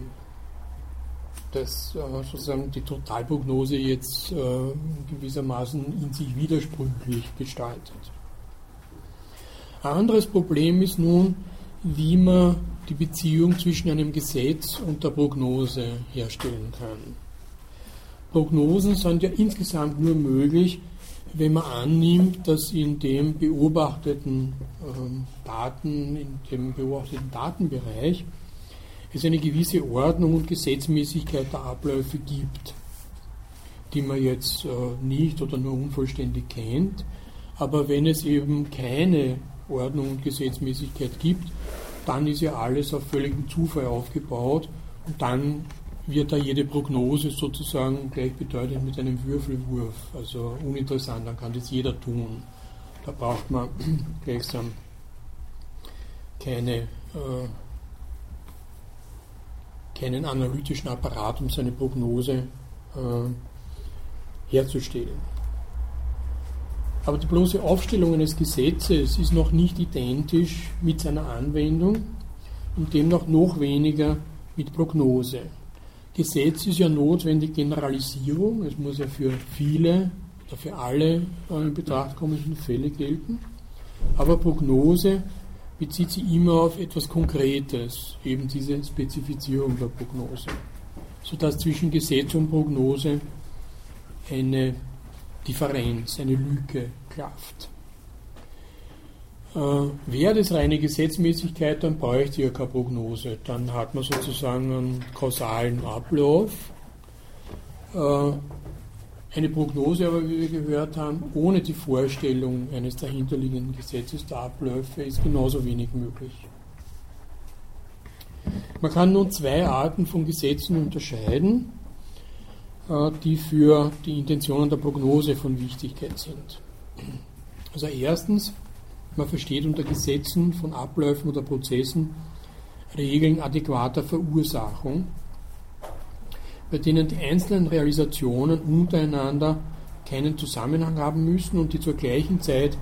das äh, sozusagen die Totalprognose jetzt äh, gewissermaßen in sich widersprüchlich gestaltet. Ein anderes Problem ist nun, wie man die Beziehung zwischen einem Gesetz und der Prognose herstellen kann. Prognosen sind ja insgesamt nur möglich, wenn man annimmt, dass in dem beobachteten ähm, Daten, in dem beobachteten Datenbereich es eine gewisse Ordnung und Gesetzmäßigkeit der Abläufe gibt, die man jetzt äh, nicht oder nur unvollständig kennt. Aber wenn es eben keine Ordnung und Gesetzmäßigkeit gibt, dann ist ja alles auf völligem Zufall aufgebaut und dann wird da jede Prognose sozusagen gleichbedeutend mit einem Würfelwurf. Also uninteressant, dann kann das jeder tun. Da braucht man gleichsam keine, äh, keinen analytischen Apparat, um seine Prognose äh, herzustellen. Aber die bloße Aufstellung eines Gesetzes ist noch nicht identisch mit seiner Anwendung und demnach noch weniger mit Prognose. Gesetz ist ja notwendig Generalisierung, es muss ja für viele oder für alle äh, in Betracht kommenden Fälle gelten, aber Prognose bezieht sich immer auf etwas Konkretes, eben diese Spezifizierung der Prognose, sodass zwischen Gesetz und Prognose eine Differenz, eine Lücke klafft. Äh, Wäre das reine Gesetzmäßigkeit, dann bräuchte ich ja keine Prognose. Dann hat man sozusagen einen kausalen Ablauf. Äh, eine Prognose aber, wie wir gehört haben, ohne die Vorstellung eines dahinterliegenden Gesetzes der Abläufe ist genauso wenig möglich. Man kann nun zwei Arten von Gesetzen unterscheiden, äh, die für die Intentionen der Prognose von Wichtigkeit sind. Also erstens man versteht unter Gesetzen von Abläufen oder Prozessen Regeln adäquater Verursachung, bei denen die einzelnen Realisationen untereinander keinen Zusammenhang haben müssen und die zur gleichen Zeit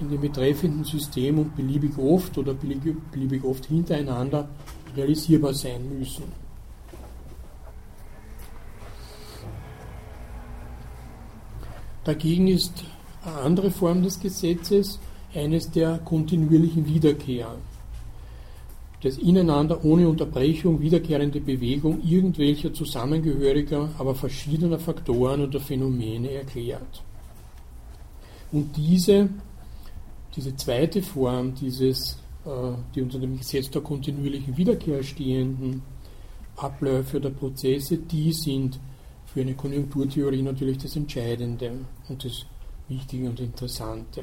in dem betreffenden System und beliebig oft oder beliebig oft hintereinander realisierbar sein müssen. Dagegen ist eine andere Form des Gesetzes eines der kontinuierlichen Wiederkehr. Das ineinander ohne Unterbrechung wiederkehrende Bewegung irgendwelcher zusammengehöriger, aber verschiedener Faktoren oder Phänomene erklärt. Und diese, diese zweite Form dieses, äh, die unter dem Gesetz der kontinuierlichen Wiederkehr stehenden Abläufe oder Prozesse, die sind für eine Konjunkturtheorie natürlich das Entscheidende und das Wichtige und Interessante.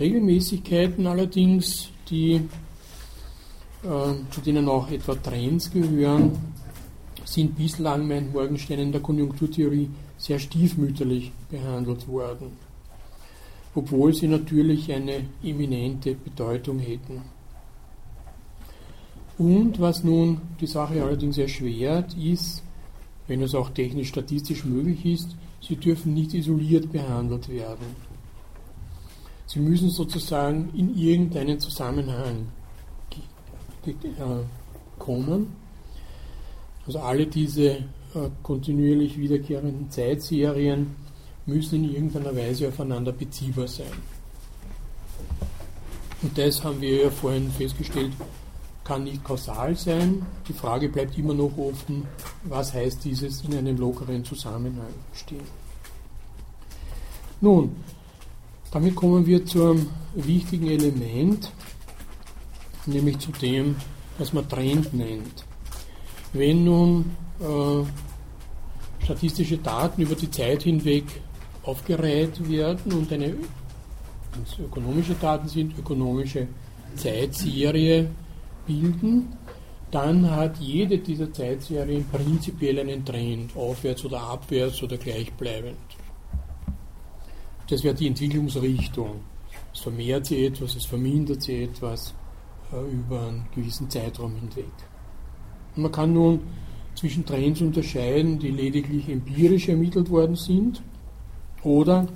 Regelmäßigkeiten allerdings, die, äh, zu denen auch etwa Trends gehören, sind bislang meint Morgenstern in der Konjunkturtheorie sehr stiefmütterlich behandelt worden, obwohl sie natürlich eine eminente Bedeutung hätten. Und was nun die Sache allerdings erschwert, ist, wenn es auch technisch statistisch möglich ist, sie dürfen nicht isoliert behandelt werden. Sie müssen sozusagen in irgendeinen Zusammenhang äh, kommen. Also alle diese äh, kontinuierlich wiederkehrenden Zeitserien müssen in irgendeiner Weise aufeinander beziehbar sein. Und das haben wir ja vorhin festgestellt, kann nicht kausal sein. Die Frage bleibt immer noch offen, was heißt dieses in einem lockeren Zusammenhang stehen. Nun, damit kommen wir zum wichtigen Element, nämlich zu dem, was man Trend nennt. Wenn nun äh, statistische Daten über die Zeit hinweg aufgereiht werden und eine, ökonomische Daten sind, ökonomische Zeitserie bilden, dann hat jede dieser Zeitserien prinzipiell einen Trend, aufwärts oder abwärts oder gleichbleibend. Das wäre die Entwicklungsrichtung. Es vermehrt sich etwas, es vermindert sich etwas äh, über einen gewissen Zeitraum hinweg. Und man kann nun zwischen Trends unterscheiden, die lediglich empirisch ermittelt worden sind oder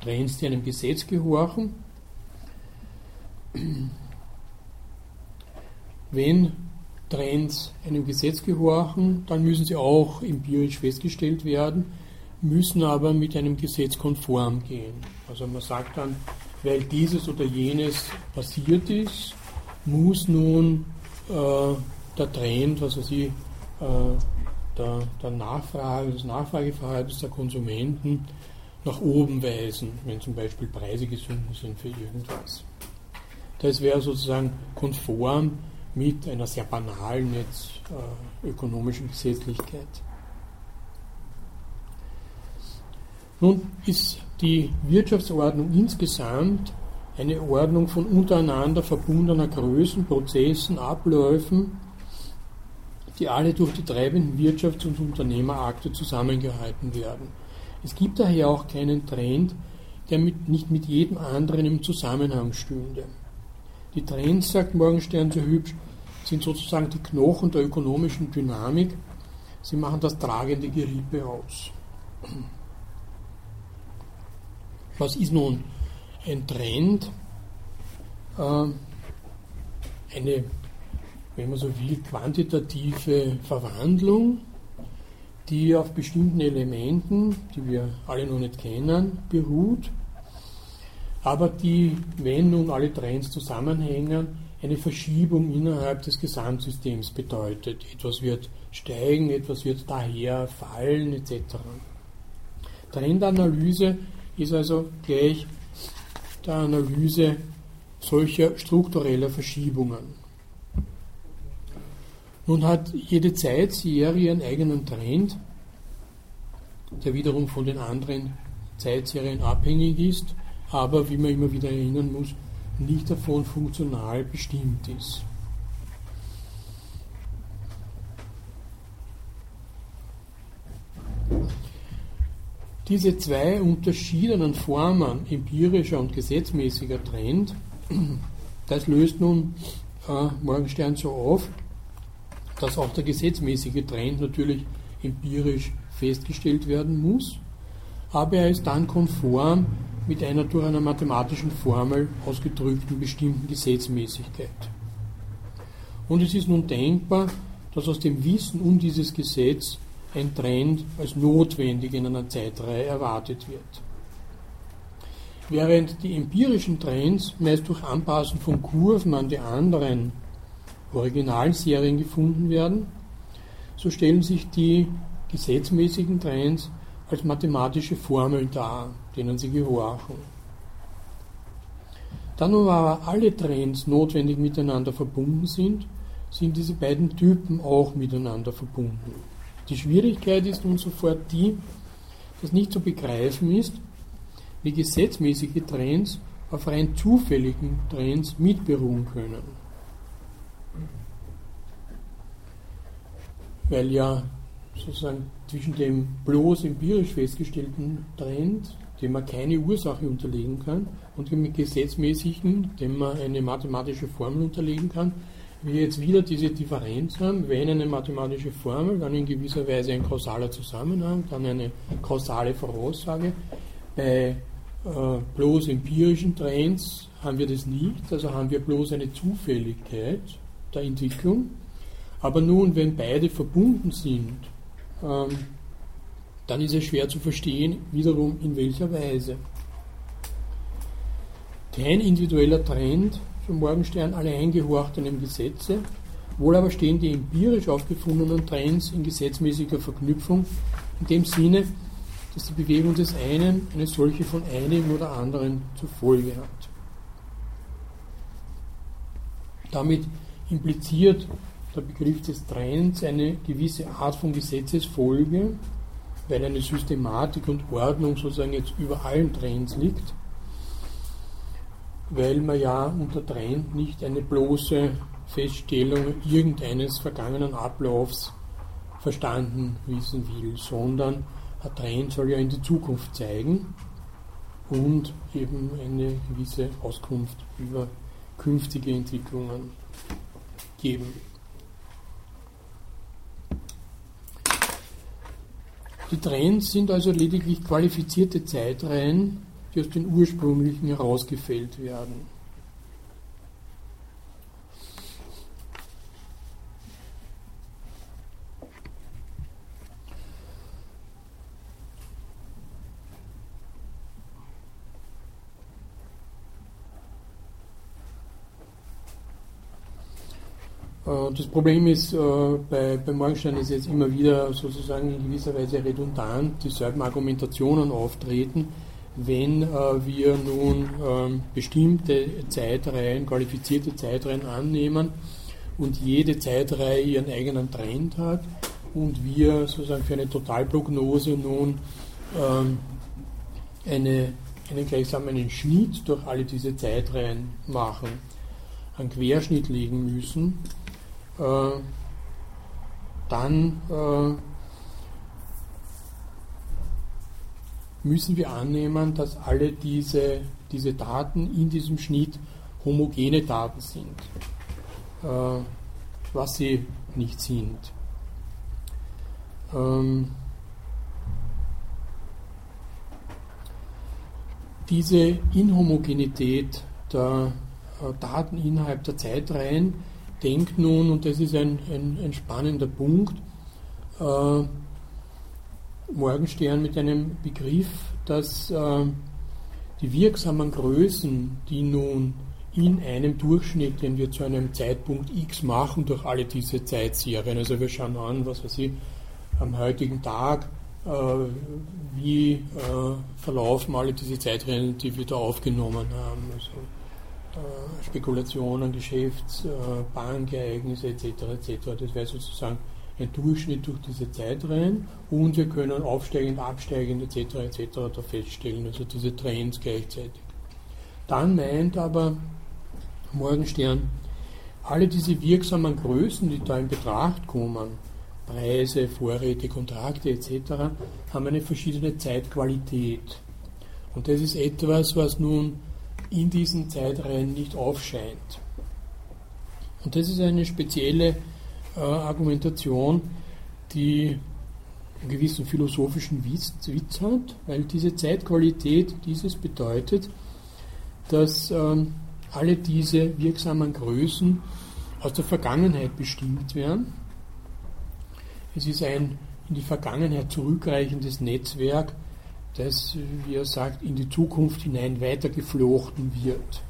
Trends, die einem Gesetz gehorchen. Wenn Trends einem Gesetz gehorchen, dann müssen sie auch empirisch festgestellt werden müssen aber mit einem Gesetz konform gehen. Also man sagt dann, weil dieses oder jenes passiert ist, muss nun äh, der Trend, was weiß ich, äh, der, der Nachfrage, des Nachfrageverhaltens der Konsumenten nach oben weisen, wenn zum Beispiel Preise gesunken sind für irgendwas. Das wäre sozusagen konform mit einer sehr banalen jetzt, äh, ökonomischen Gesetzlichkeit. Nun ist die Wirtschaftsordnung insgesamt eine Ordnung von untereinander verbundener Größen, Prozessen, Abläufen, die alle durch die treibenden Wirtschafts- und Unternehmerakte zusammengehalten werden. Es gibt daher auch keinen Trend, der mit, nicht mit jedem anderen im Zusammenhang stünde. Die Trends, sagt Morgenstern so hübsch, sind sozusagen die Knochen der ökonomischen Dynamik. Sie machen das tragende Gerippe aus. Was ist nun ein Trend? Äh, eine, wenn man so will, quantitative Verwandlung, die auf bestimmten Elementen, die wir alle noch nicht kennen, beruht, aber die, wenn nun alle Trends zusammenhängen, eine Verschiebung innerhalb des Gesamtsystems bedeutet. Etwas wird steigen, etwas wird daher fallen, etc. Trendanalyse ist also gleich der Analyse solcher struktureller Verschiebungen. Nun hat jede Zeitserie einen eigenen Trend, der wiederum von den anderen Zeitserien abhängig ist, aber wie man immer wieder erinnern muss, nicht davon funktional bestimmt ist. Diese zwei unterschiedlichen Formen, empirischer und gesetzmäßiger Trend, das löst nun äh, Morgenstern so auf, dass auch der gesetzmäßige Trend natürlich empirisch festgestellt werden muss, aber er ist dann konform mit einer durch einer mathematischen Formel ausgedrückten bestimmten Gesetzmäßigkeit. Und es ist nun denkbar, dass aus dem Wissen um dieses Gesetz ein Trend als notwendig in einer Zeitreihe erwartet wird. Während die empirischen Trends meist durch Anpassen von Kurven an die anderen Originalserien gefunden werden, so stellen sich die gesetzmäßigen Trends als mathematische Formeln dar, denen sie gehorchen. Da nun aber alle Trends notwendig miteinander verbunden sind, sind diese beiden Typen auch miteinander verbunden. Die Schwierigkeit ist nun sofort die, dass nicht zu begreifen ist, wie gesetzmäßige Trends auf rein zufälligen Trends mitberuhen können. Weil ja sozusagen zwischen dem bloß empirisch festgestellten Trend, dem man keine Ursache unterlegen kann, und dem gesetzmäßigen, dem man eine mathematische Formel unterlegen kann, wir jetzt wieder diese Differenz haben, wenn eine mathematische Formel, dann in gewisser Weise ein kausaler Zusammenhang, dann eine kausale Voraussage. Bei äh, bloß empirischen Trends haben wir das nicht, also haben wir bloß eine Zufälligkeit der Entwicklung. Aber nun, wenn beide verbunden sind, ähm, dann ist es schwer zu verstehen, wiederum in welcher Weise. Kein individueller Trend zum Morgenstern alle eingehorchtenen Gesetze, wohl aber stehen die empirisch aufgefundenen Trends in gesetzmäßiger Verknüpfung, in dem Sinne, dass die Bewegung des einen eine solche von einem oder anderen zur Folge hat. Damit impliziert der Begriff des Trends eine gewisse Art von Gesetzesfolge, weil eine Systematik und Ordnung sozusagen jetzt über allen Trends liegt, weil man ja unter Trend nicht eine bloße Feststellung irgendeines vergangenen Ablaufs verstanden wissen will, sondern ein Trend soll ja in die Zukunft zeigen und eben eine gewisse Auskunft über künftige Entwicklungen geben. Die Trends sind also lediglich qualifizierte Zeitreihen, die aus den ursprünglichen herausgefällt werden. Äh, das Problem ist, äh, bei, bei Morgenstern ist jetzt immer wieder sozusagen in gewisser Weise redundant dieselben Argumentationen auftreten, wenn äh, wir nun ähm, bestimmte Zeitreihen, qualifizierte Zeitreihen annehmen und jede Zeitreihe ihren eigenen Trend hat und wir sozusagen für eine Totalprognose nun ähm, eine, einen gleichsam einen Schnitt durch alle diese Zeitreihen machen, einen Querschnitt legen müssen äh, dann äh, müssen wir annehmen, dass alle diese, diese Daten in diesem Schnitt homogene Daten sind, äh, was sie nicht sind. Ähm, diese Inhomogenität der äh, Daten innerhalb der Zeitreihen denkt nun, und das ist ein, ein, ein spannender Punkt, äh, Morgenstern mit einem Begriff, dass äh, die wirksamen Größen, die nun in einem Durchschnitt, den wir zu einem Zeitpunkt x machen, durch alle diese Zeitserien, also wir schauen an, was weiß ich, am heutigen Tag, äh, wie äh, verlaufen alle diese Zeitrennen, die wir da aufgenommen haben. Also, äh, Spekulationen, Geschäfts-, äh, Bankereignisse etc. etc. Das wäre sozusagen ein Durchschnitt durch diese Zeitreihen und wir können aufsteigend, absteigend etc. etc. da feststellen, also diese Trends gleichzeitig. Dann meint aber Morgenstern, alle diese wirksamen Größen, die da in Betracht kommen, Preise, Vorräte, Kontrakte etc., haben eine verschiedene Zeitqualität. Und das ist etwas, was nun in diesen Zeitreihen nicht aufscheint. Und das ist eine spezielle äh, Argumentation, die einen gewissen philosophischen Witz, Witz, hat, weil diese Zeitqualität dieses bedeutet, dass ähm, alle diese wirksamen Größen aus der Vergangenheit bestimmt werden. Es ist ein in die Vergangenheit zurückreichendes Netzwerk, das, wie er sagt, in die Zukunft hinein weitergeflochten wird,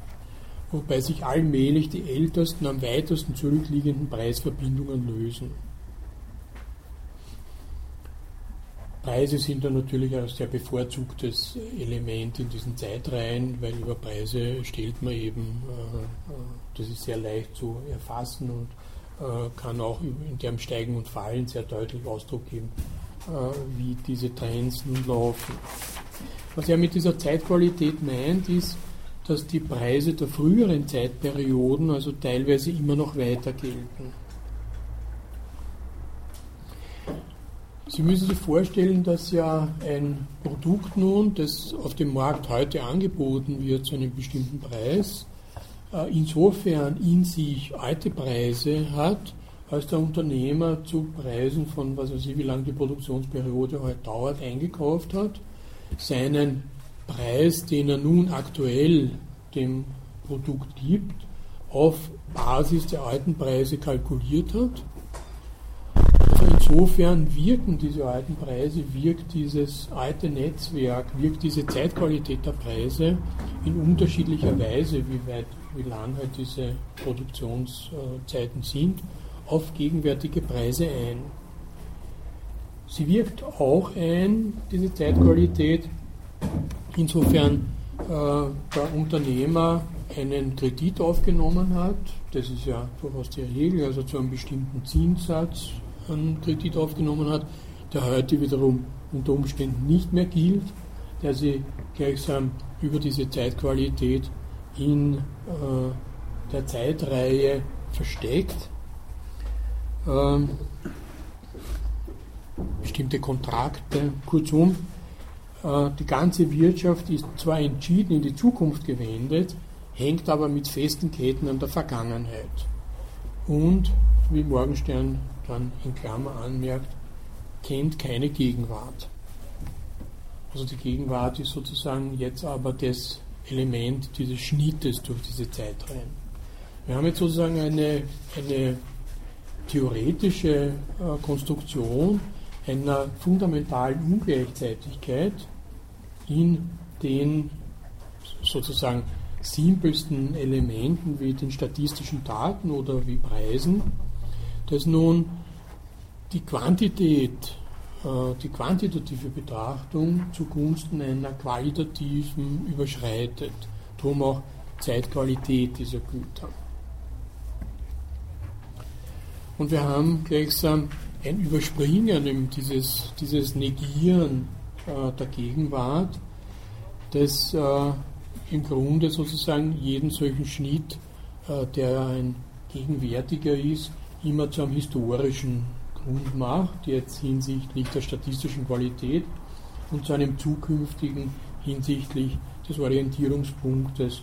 wobei sich allmählich die ältesten, am weitesten zurückliegenden Preisverbindungen lösen. Preise sind dann natürlich ein sehr bevorzugtes Element in diesen Zeitreihen, weil über Preise stellt man eben, äh, äh, das ist sehr leicht zu erfassen und äh, kann auch in dem Steigen und Fallen sehr deutlich Ausdruck geben, wie diese Trends nun laufen. Was er mit dieser Zeitqualität meint, ist, dass die Preise der früheren Zeitperioden also teilweise immer noch weiter gelten. Sie müssen sich vorstellen, dass ja ein Produkt nun, das auf dem Markt heute angeboten wird zu einem bestimmten Preis, äh, insofern in sich alte Preise hat, als der Unternehmer zu Preisen von, was weiß ich, wie lange die Produktionsperiode heute dauert, eingekauft hat, seinen Preis, den er nun aktuell dem Produkt gibt, auf Basis der alten Preise kalkuliert hat insofern wirken diese alten Preise, wirkt dieses alte Netzwerk, wirkt diese Zeitqualität der Preise in unterschiedlicher Weise, wie weit, wie lang halt diese Produktionszeiten sind, auf gegenwärtige Preise ein. Sie wirkt auch ein, diese Zeitqualität, insofern äh, der Unternehmer einen Kredit aufgenommen hat, das ist ja durchaus die Regel, also zu einem bestimmten Zinssatz einen Kredit aufgenommen hat, der heute wiederum unter Umständen nicht mehr gilt, der sie gleichsam über diese Zeitqualität in äh, der Zeitreihe versteckt. Ähm, bestimmte Kontrakte, kurzum, die ganze Wirtschaft ist zwar entschieden in die Zukunft gewendet, hängt aber mit festen Ketten an der Vergangenheit. Und, wie Morgenstern dann in Klammer anmerkt, kennt keine Gegenwart. Also die Gegenwart ist sozusagen jetzt aber das Element dieses Schnittes durch diese Zeitreihen. Wir haben jetzt sozusagen eine, eine theoretische äh, Konstruktion einer fundamentalen Ungleichzeitigkeit in den sozusagen simpelsten Elementen wie den statistischen Daten oder wie Preisen dass nun die Quantität, äh, die quantitative Betrachtung zugunsten einer qualitativen überschreitet. Darum auch Zeitqualität dieser Güter. Und wir haben gleichsam ein Überspringen, dieses, dieses Negieren der Gegenwart, das äh, im Grunde sozusagen jeden solchen Schnitt, äh, der ein gegenwärtiger ist, immer zu einem historischen Grund macht, jetzt hinsichtlich der statistischen Qualität und zu einem zukünftigen hinsichtlich des Orientierungspunktes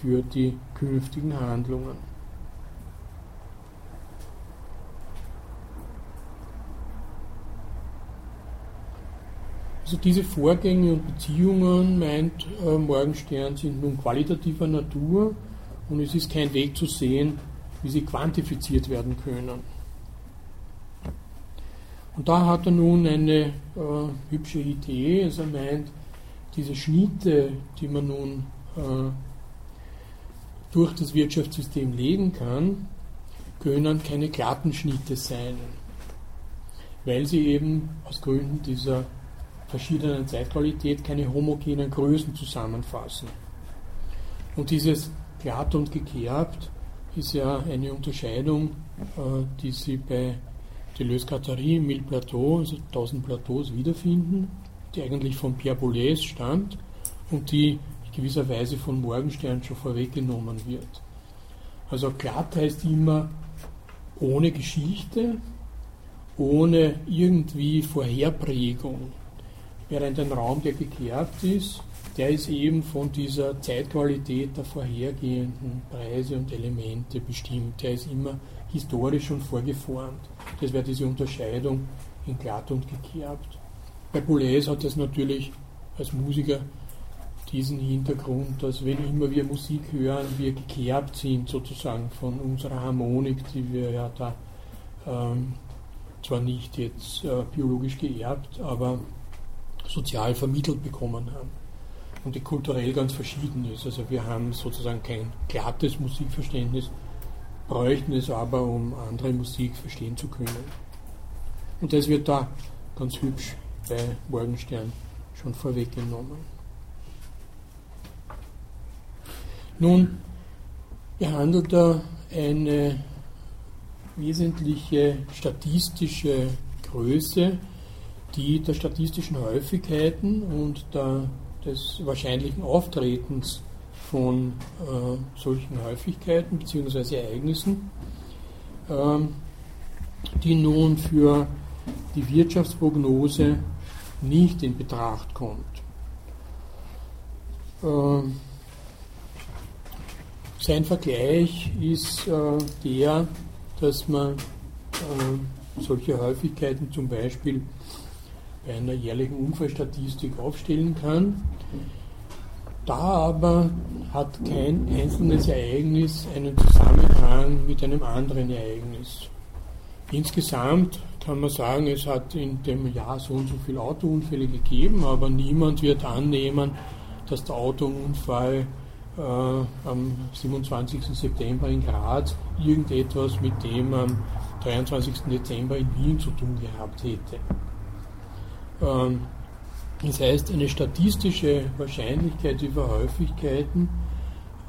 für die künftigen Handlungen. Also diese Vorgänge und Beziehungen, meint äh, Morgenstern, sind nun qualitativer Natur und es ist kein Weg zu sehen, wie sie quantifiziert werden können. Und da hat er nun eine äh, hübsche Idee. Also er meint, diese Schnitte, die man nun äh, durch das Wirtschaftssystem legen kann, können keine glatten Schnitte sein, weil sie eben aus Gründen dieser verschiedenen Zeitqualität keine homogenen Größen zusammenfassen. Und dieses glatt und gekerbt ist ja eine Unterscheidung, äh, die Sie bei Deleuze-Guattari, Mille Plateau, also 1000 Plateaus wiederfinden, die eigentlich von Pierre Boulez stammt und die gewisserweise von Morgenstern schon vorweggenommen wird. Also glatt heißt immer ohne Geschichte, ohne irgendwie Vorherprägung. Während ein Raum, der gekerbt ist, der ist eben von dieser Zeitqualität der vorhergehenden Preise und Elemente bestimmt. Der ist immer historisch schon vorgeformt. Das wäre diese Unterscheidung in glatt und gekerbt. Bei Boulez hat das natürlich als Musiker diesen Hintergrund, dass wenn immer wir Musik hören, wir gekerbt sind sozusagen von unserer Harmonik, die wir ja da ähm, zwar nicht jetzt äh, biologisch geerbt, aber sozial vermittelt bekommen haben und die kulturell ganz verschieden ist. Also wir haben sozusagen kein glattes Musikverständnis, bräuchten es aber, um andere Musik verstehen zu können. Und das wird da ganz hübsch bei Morgenstern schon vorweggenommen. Nun behandelt er eine wesentliche statistische Größe, die der statistischen Häufigkeiten und der, des wahrscheinlichen Auftretens von äh, solchen Häufigkeiten bzw. Ereignissen, äh, die nun für die Wirtschaftsprognose nicht in Betracht kommt. Äh, sein Vergleich ist äh, der, dass man äh, solche Häufigkeiten zum Beispiel bei einer jährlichen Unfallstatistik aufstellen kann. Da aber hat kein einzelnes Ereignis einen Zusammenhang mit einem anderen Ereignis. Insgesamt kann man sagen, es hat in dem Jahr so und so viele Autounfälle gegeben, aber niemand wird annehmen, dass der Autounfall äh, am 27. September in Graz irgendetwas mit dem am 23. Dezember in Wien zu tun gehabt hätte. Ähm, das heißt, eine statistische Wahrscheinlichkeit über Häufigkeiten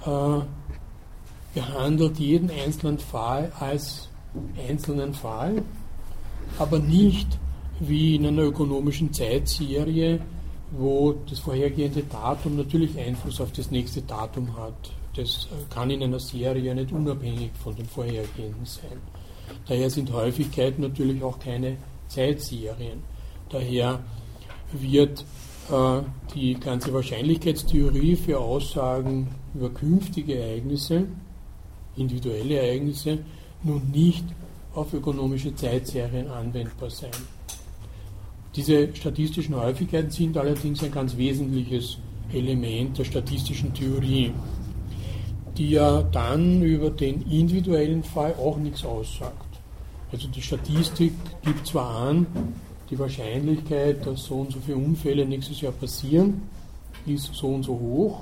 äh, behandelt jeden einzelnen Fall als einzelnen Fall, aber nicht wie in einer ökonomischen Zeitserie wo das vorhergehende Datum natürlich Einfluss auf das nächste Datum hat. Das kann in einer Serie nicht unabhängig von dem vorhergehenden sein. Daher sind Häufigkeiten natürlich auch keine Zeitserien. Daher wird äh, die ganze Wahrscheinlichkeitstheorie für Aussagen über künftige Ereignisse, individuelle Ereignisse, nun nicht auf ökonomische Zeitserien anwendbar sein. Diese statistischen Häufigkeiten sind allerdings ein ganz wesentliches Element der statistischen Theorie, die ja dann über den individuellen Fall auch nichts aussagt. Also die Statistik gibt zwar an, die Wahrscheinlichkeit, dass so und so viele Unfälle nächstes Jahr passieren, ist so und so hoch.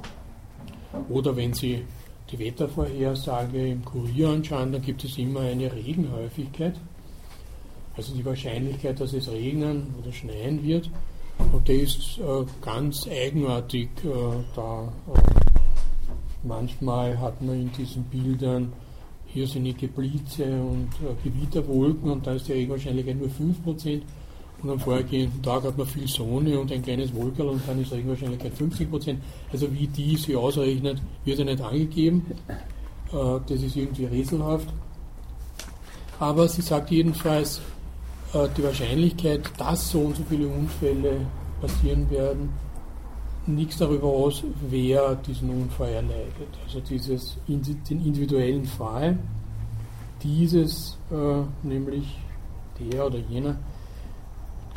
Oder wenn Sie die Wettervorhersage im Kurier anschauen, dann gibt es immer eine Regenhäufigkeit. Also die Wahrscheinlichkeit, dass es regnen oder schneien wird. Und der ist äh, ganz eigenartig äh, da. Äh, manchmal hat man in diesen Bildern irrsinnige Blitze und äh, Gewitterwolken und da ist die Regenwahrscheinlichkeit nur 5%. Und am vorhergehenden Tag hat man viel Sonne und ein kleines Wolkerl und dann ist Regenwahrscheinlichkeit 50%. Also wie die sich ausrechnet, wird ja nicht angegeben. Äh, das ist irgendwie rätselhaft. Aber sie sagt jedenfalls, äh, die Wahrscheinlichkeit, dass so und so viele Unfälle passieren werden, nichts darüber aus, wer diesen Unfall erleidet. Also dieses, den individuellen Fall, dieses, äh, nämlich der oder jener,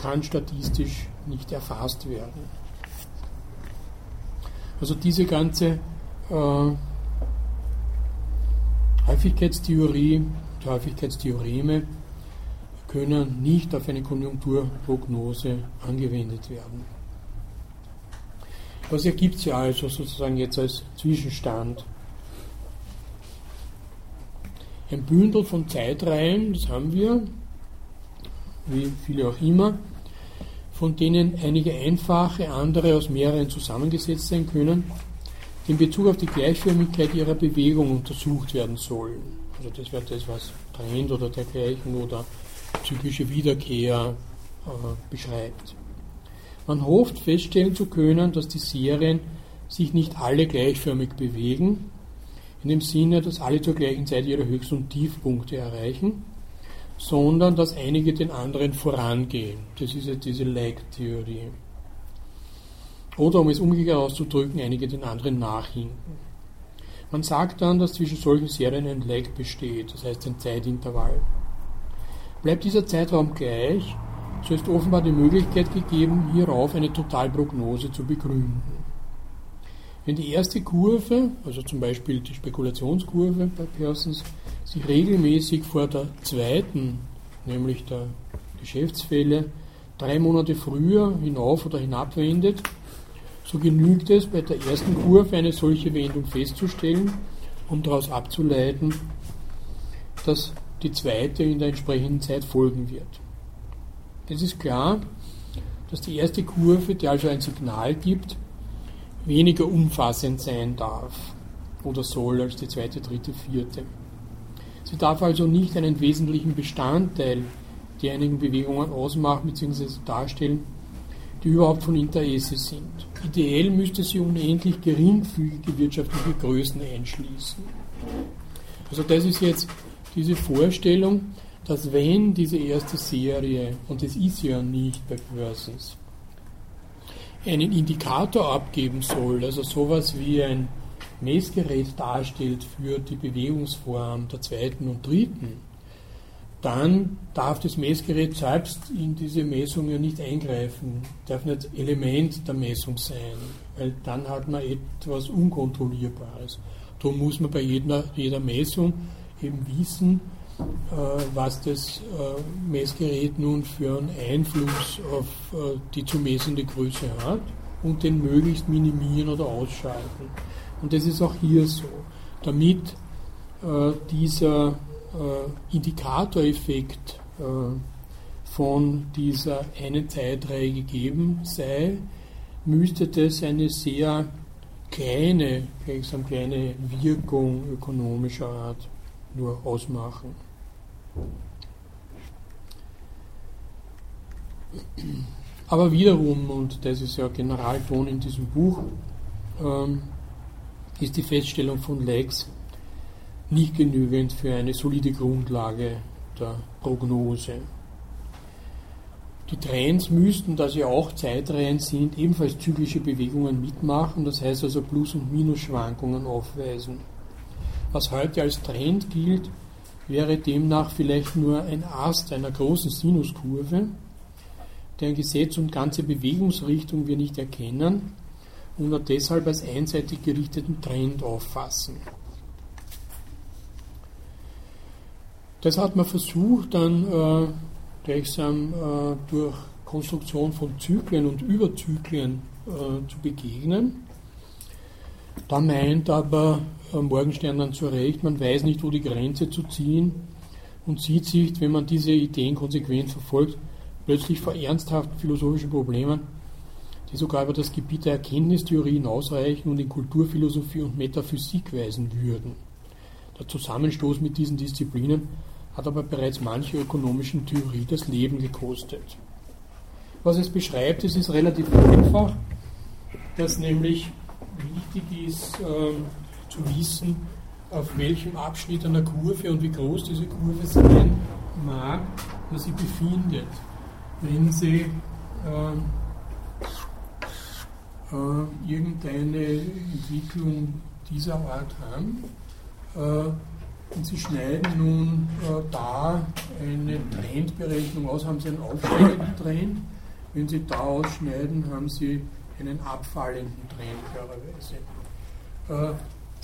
kann statistisch nicht erfasst werden. Also diese ganze äh, Häufigkeitstheorie, die Häufigkeitstheoreme, können nicht auf eine Konjunkturprognose angewendet werden. Was ergibt sich also sozusagen jetzt als Zwischenstand? Ein Bündel von Zeitreihen, das haben wir, wie viele auch immer, von denen einige einfache, andere aus mehreren zusammengesetzt sein können, in Bezug auf die Gleichförmigkeit ihrer Bewegung untersucht werden sollen. Also das wäre das, was Trend oder dergleichen oder zyklische Wiederkehr äh, beschreibt. Man hofft feststellen zu können, dass die Serien sich nicht alle gleichförmig bewegen, in dem Sinne, dass alle zur gleichen Zeit ihre Höchst- und Tiefpunkte erreichen, sondern dass einige den anderen vorangehen. Das ist jetzt diese Lag-Theorie. Oder um es umgekehrt auszudrücken, einige den anderen nachhinken. Man sagt dann, dass zwischen solchen Serien ein Lag besteht, das heißt ein Zeitintervall. Bleibt dieser Zeitraum gleich, so ist offenbar die Möglichkeit gegeben, hierauf eine Totalprognose zu begründen. Wenn die erste Kurve, also zum Beispiel die Spekulationskurve bei Pearsons, sich regelmäßig vor der zweiten, nämlich der Geschäftsfälle, drei Monate früher hinauf oder hinabwendet, so genügt es bei der ersten Kurve eine solche Wendung festzustellen, um daraus abzuleiten, dass die zweite in der entsprechenden Zeit folgen wird. Es ist klar, dass die erste Kurve, die also ein Signal gibt, weniger umfassend sein darf oder soll als die zweite, dritte, vierte. Sie darf also nicht einen wesentlichen Bestandteil der einigen Bewegungen ausmachen bzw. darstellen, die überhaupt von Interesse sind. Ideell müsste sie unendlich geringfügige wirtschaftliche Größen einschließen. Also das ist jetzt diese Vorstellung, dass wenn diese erste Serie, und das ist ja nicht bei Persons, einen Indikator abgeben soll, also sowas wie ein Messgerät darstellt für die Bewegungsform der zweiten und dritten, dann darf das Messgerät selbst in diese Messung ja nicht eingreifen, darf nicht Element der Messung sein, weil dann hat man etwas Unkontrollierbares. Darum muss man bei jeder, jeder Messung eben wissen, äh, was das äh, Messgerät nun für einen Einfluss auf äh, die zu messende Größe hat und den möglichst minimieren oder ausschalten. Und das ist auch hier so. Damit dieser Indikatoreffekt von dieser einen Zeitreihe gegeben sei, müsste das eine sehr kleine, gleichsam kleine Wirkung ökonomischer Art nur ausmachen. Aber wiederum, und das ist ja Generalton in diesem Buch, ähm, ist die Feststellung von Lex nicht genügend für eine solide Grundlage der Prognose. Die Trends müssten, da sie auch Zeitreihen sind, ebenfalls zyklische Bewegungen mitmachen, das heißt also Plus- und Minusschwankungen aufweisen. Was heute als Trend gilt, wäre demnach vielleicht nur ein Ast einer großen Sinuskurve, deren Gesetz und ganze Bewegungsrichtung wir nicht erkennen und nur deshalb als einseitig gerichteten Trend auffassen. Das hat man versucht, dann äh, gleichsam äh, durch Konstruktion von Zyklen und Überzyklen äh, zu begegnen. Da meint aber Morgenstern dann zu Recht, man weiß nicht, wo die Grenze zu ziehen und sieht sich, wenn man diese Ideen konsequent verfolgt, plötzlich vor ernsthaften philosophischen Problemen, die sogar über das Gebiet der Erkenntnistheorie hinausreichen und in Kulturphilosophie und Metaphysik weisen würden. Der Zusammenstoß mit diesen Disziplinen hat aber bereits manche ökonomischen Theorie das Leben gekostet. Was es beschreibt, es ist relativ einfach, dass nämlich wichtig ist, äh, zu wissen, auf welchem Abschnitt einer Kurve und wie groß diese Kurve sein mag, man sie befindet. Wenn Sie äh, äh, irgendeine Entwicklung dieser Art haben äh, und Sie schneiden nun äh, da eine Trendberechnung aus, haben Sie einen aufsteigenden Trend. Wenn Sie da ausschneiden, haben Sie einen abfallenden Trend klarerweise. Äh,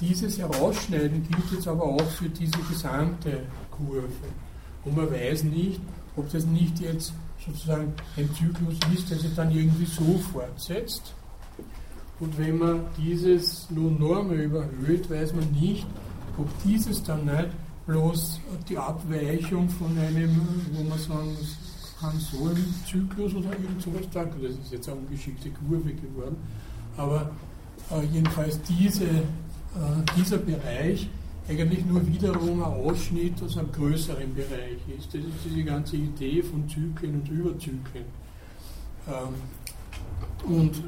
dieses Herausschneiden gilt jetzt aber auch für diese gesamte Kurve. Und man weiß nicht, ob das nicht jetzt sozusagen ein Zyklus ist, der sich dann irgendwie so fortsetzt. Und wenn man dieses nun Norme überhöht, weiß man nicht, ob dieses dann nicht bloß die Abweichung von einem, wo man sagen kann, so ein Zyklus oder irgend sowas sagt. Das ist jetzt eine ungeschickte Kurve geworden. Aber äh, jedenfalls diese äh, dieser Bereich eigentlich nur wiederum ein Ausschnitt aus einem größeren Bereich ist. Das ist diese ganze Idee von Zyklen und Überzyklen. Ähm, und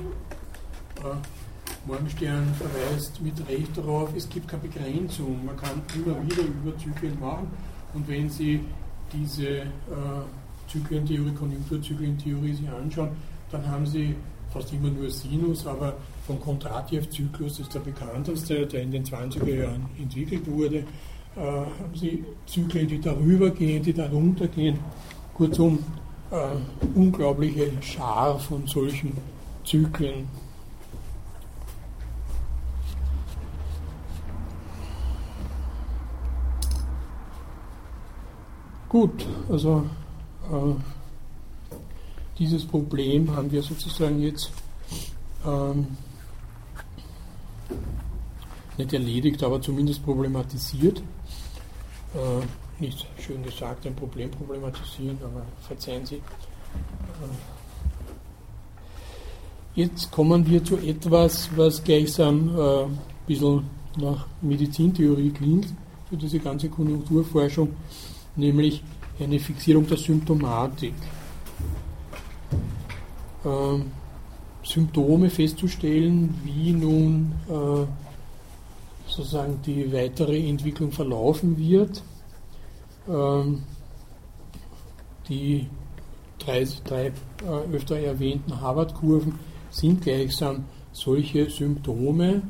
Morgenstern verweist mit Recht darauf, es gibt keine Begrenzung. Man kann immer wieder Überzyklen machen und wenn Sie diese äh, Zyklentheorie, Konjunkturzyklentheorie sich anschauen, dann haben Sie fast immer nur Sinus, aber von Kondratjew-Zyklus ist der bekannteste, der in den 20er Jahren entwickelt wurde. Äh, haben Sie Zyklen, die darüber gehen, die darunter gehen. Kurzum, äh, unglaubliche Schar von solchen Zyklen. Gut, also äh, dieses Problem haben wir sozusagen jetzt ähm, nicht erledigt, aber zumindest problematisiert. Äh, nicht schön gesagt, ein Problem problematisieren, aber verzeihen Sie. Äh, jetzt kommen wir zu etwas, was gleichsam äh, ein bisschen nach Medizintheorie klingt für diese ganze Konjunkturforschung, nämlich eine Fixierung der Symptomatik. Ähm, Symptome festzustellen, wie nun äh, sozusagen die weitere Entwicklung verlaufen wird. Ähm, die drei, drei äh, öfter erwähnten Harvard-Kurven sind gleichsam solche Symptome.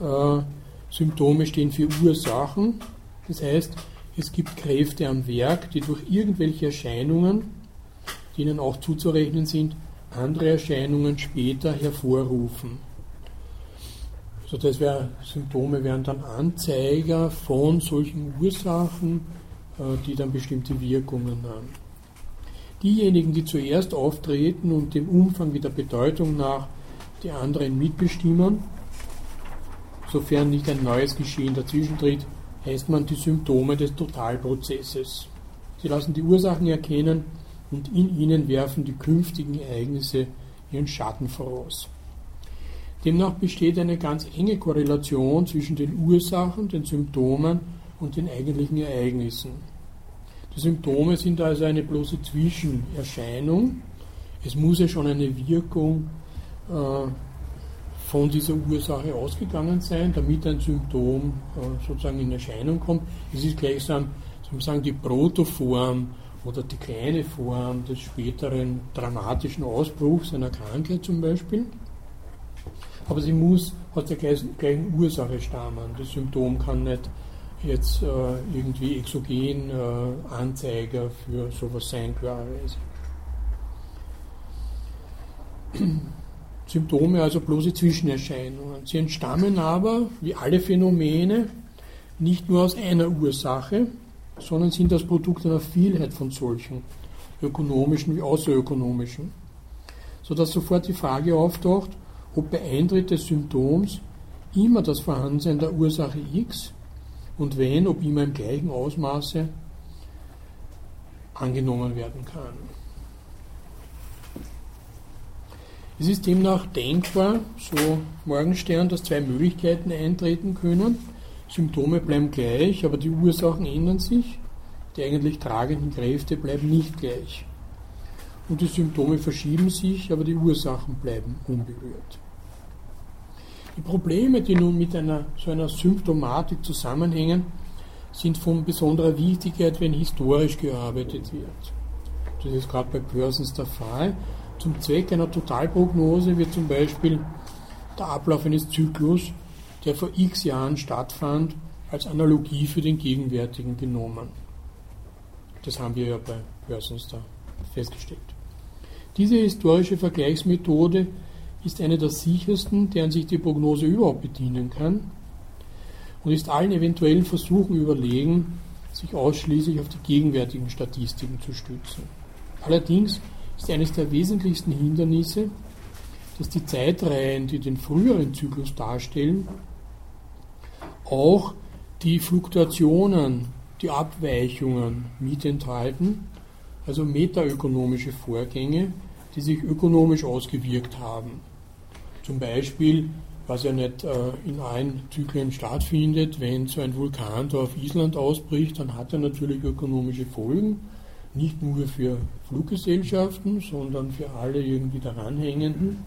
Äh, Symptome stehen für Ursachen. Das heißt, es gibt Kräfte am Werk, die durch irgendwelche Erscheinungen, die ihnen auch zuzurechnen sind, andere Erscheinungen später hervorrufen. Also das wär, Symptome wären dann Anzeiger von solchen Ursachen, äh, die dann bestimmte Wirkungen haben. Diejenigen, die zuerst auftreten und dem Umfang wie der Bedeutung nach die anderen mitbestimmen, sofern nicht ein neues Geschehen dazwischentritt, heißt man die Symptome des Totalprozesses. Sie lassen die Ursachen erkennen und in ihnen werfen die künftigen Ereignisse ihren Schatten voraus. Demnach besteht eine ganz enge Korrelation zwischen den Ursachen, den Symptomen und den eigentlichen Ereignissen. Die Symptome sind also eine bloße Zwischenerscheinung. Es muss ja schon eine Wirkung äh, von dieser Ursache ausgegangen sein, damit ein Symptom äh, sozusagen in Erscheinung kommt. Es ist gleichsam sozusagen die Protoform oder die kleine Form des späteren dramatischen Ausbruchs einer Krankheit zum Beispiel. Aber sie muss aus der gleichen Ursache stammen. Das Symptom kann nicht jetzt äh, irgendwie exogen äh, Anzeiger für sowas sein, klarerweise. Symptome, also bloße Zwischenerscheinungen. Sie entstammen aber, wie alle Phänomene, nicht nur aus einer Ursache, sondern sind das Produkt einer Vielheit von solchen, ökonomischen wie außerökonomischen, sodass sofort die Frage auftaucht, ob bei Eintritt des Symptoms immer das Vorhandensein der Ursache X und wenn, ob immer im gleichen Ausmaße angenommen werden kann. Es ist demnach denkbar, so Morgenstern, dass zwei Möglichkeiten eintreten können. Symptome bleiben gleich, aber die Ursachen ändern sich. Die eigentlich tragenden Kräfte bleiben nicht gleich. Und die Symptome verschieben sich, aber die Ursachen bleiben unberührt. Die Probleme, die nun mit einer, so einer Symptomatik zusammenhängen, sind von besonderer Wichtigkeit, wenn historisch gearbeitet wird. Das ist gerade bei Persons der Fall. Zum Zweck einer Totalprognose wird zum Beispiel der Ablauf eines Zyklus, der vor x Jahren stattfand, als Analogie für den gegenwärtigen genommen. Das haben wir ja bei Persons da festgestellt. Diese historische Vergleichsmethode ist eine der sichersten, deren sich die Prognose überhaupt bedienen kann und ist allen eventuellen Versuchen überlegen, sich ausschließlich auf die gegenwärtigen Statistiken zu stützen. Allerdings ist eines der wesentlichsten Hindernisse, dass die Zeitreihen, die den früheren Zyklus darstellen, auch die Fluktuationen, die Abweichungen mit enthalten, also metaökonomische Vorgänge, die sich ökonomisch ausgewirkt haben. Zum Beispiel, was ja nicht äh, in allen Zyklen stattfindet, wenn so ein Vulkan da auf Island ausbricht, dann hat er natürlich ökonomische Folgen nicht nur für Fluggesellschaften, sondern für alle irgendwie daranhängenden.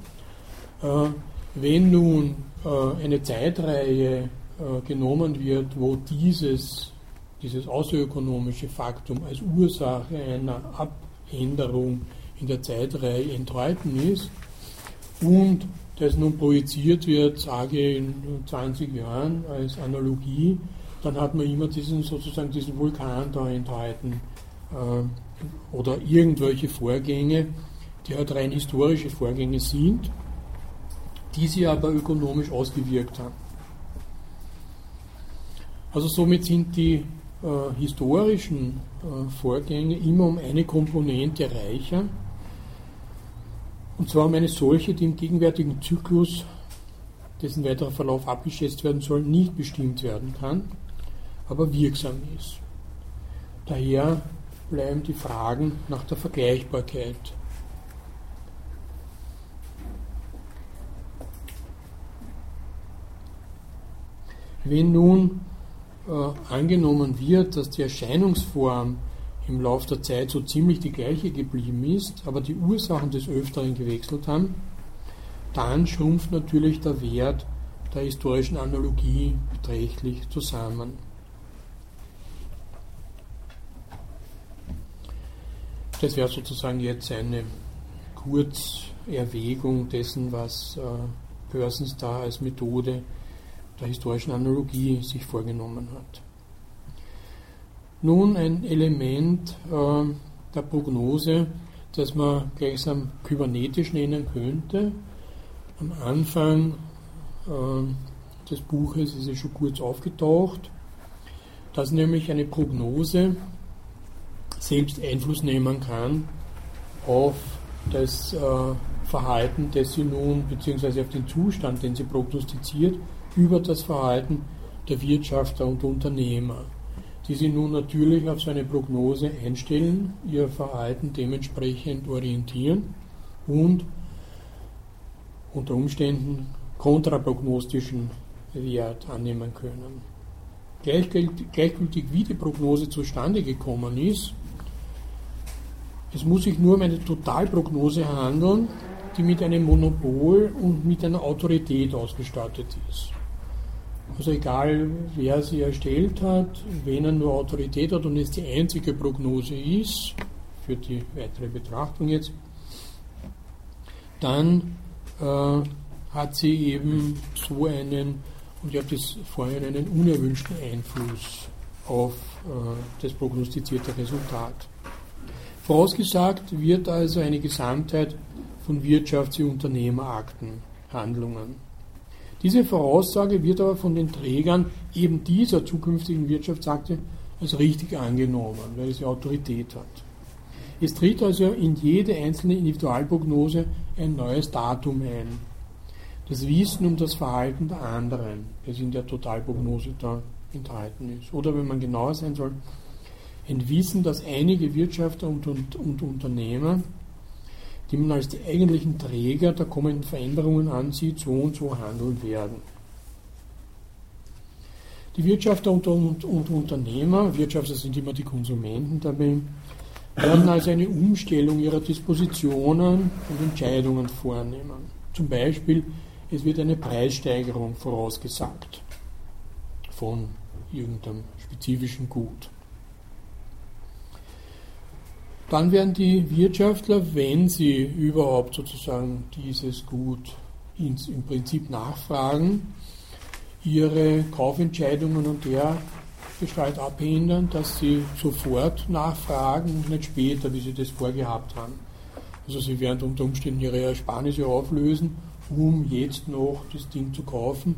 Äh, wenn nun äh, eine Zeitreihe äh, genommen wird, wo dieses, dieses außerökonomische Faktum als Ursache einer Abänderung in der Zeitreihe enthalten ist, und das nun projiziert wird, sage in 20 Jahren als Analogie, dann hat man immer diesen sozusagen diesen Vulkan da enthalten oder irgendwelche Vorgänge, die halt rein historische Vorgänge sind, die sie aber ökonomisch ausgewirkt haben. Also somit sind die äh, historischen äh, Vorgänge immer um eine Komponente reicher, und zwar um eine solche, die im gegenwärtigen Zyklus, dessen weiterer Verlauf abgeschätzt werden soll, nicht bestimmt werden kann, aber wirksam ist. Daher bleiben die Fragen nach der Vergleichbarkeit. Wenn nun äh, angenommen wird, dass die Erscheinungsform im Laufe der Zeit so ziemlich die gleiche geblieben ist, aber die Ursachen des Öfteren gewechselt haben, dann schrumpft natürlich der Wert der historischen Analogie beträchtlich zusammen. Das wäre sozusagen jetzt eine Kurzerwägung dessen, was äh, Persons da als Methode der historischen Analogie sich vorgenommen hat. Nun ein Element äh, der Prognose, das man gleichsam kybernetisch nennen könnte. Am Anfang äh, des Buches ist es schon kurz aufgetaucht, dass nämlich eine Prognose selbst Einfluss nehmen kann auf das äh, Verhalten, das sie nun, beziehungsweise auf den Zustand, den sie prognostiziert, über das Verhalten der Wirtschafter und Unternehmer, die sie nun natürlich auf so eine Prognose einstellen, ihr Verhalten dementsprechend orientieren und unter Umständen kontraprognostischen Wert annehmen können. Gleichgültig wie die Prognose zustande gekommen ist, es muss sich nur um eine Totalprognose handeln, die mit einem Monopol und mit einer Autorität ausgestattet ist. Also egal, wer sie erstellt hat, wenn er nur Autorität hat und es die einzige Prognose ist, für die weitere Betrachtung jetzt, dann äh, hat sie eben so einen, und ich habe das vorhin, einen unerwünschten Einfluss auf äh, das prognostizierte Resultat. Vorausgesagt wird also eine Gesamtheit von Wirtschafts- und Unternehmerakten, Handlungen. Diese Voraussage wird aber von den Trägern eben dieser zukünftigen Wirtschaftsakte als richtig angenommen, weil sie Autorität hat. Es tritt also in jede einzelne Individualprognose ein neues Datum ein. Das Wissen um das Verhalten der anderen, das in der Totalprognose da enthalten ist. Oder wenn man genauer sein soll, ein Wissen, dass einige Wirtschafter und, und, und Unternehmer die man als die eigentlichen Träger der kommenden Veränderungen ansieht, so und so handeln werden. Die Wirtschafter und, und, und Unternehmer, Wirtschafter sind immer die Konsumenten dabei, werden also eine Umstellung ihrer Dispositionen und Entscheidungen vornehmen. Zum Beispiel, es wird eine Preissteigerung vorausgesagt von irgendeinem spezifischen Gut. Dann werden die Wirtschaftler, wenn sie überhaupt sozusagen dieses Gut ins, im Prinzip nachfragen, ihre Kaufentscheidungen und der Gestalt abhindern, dass sie sofort nachfragen und nicht später, wie sie das vorgehabt haben. Also sie werden unter Umständen ihre Ersparnisse auflösen, um jetzt noch das Ding zu kaufen,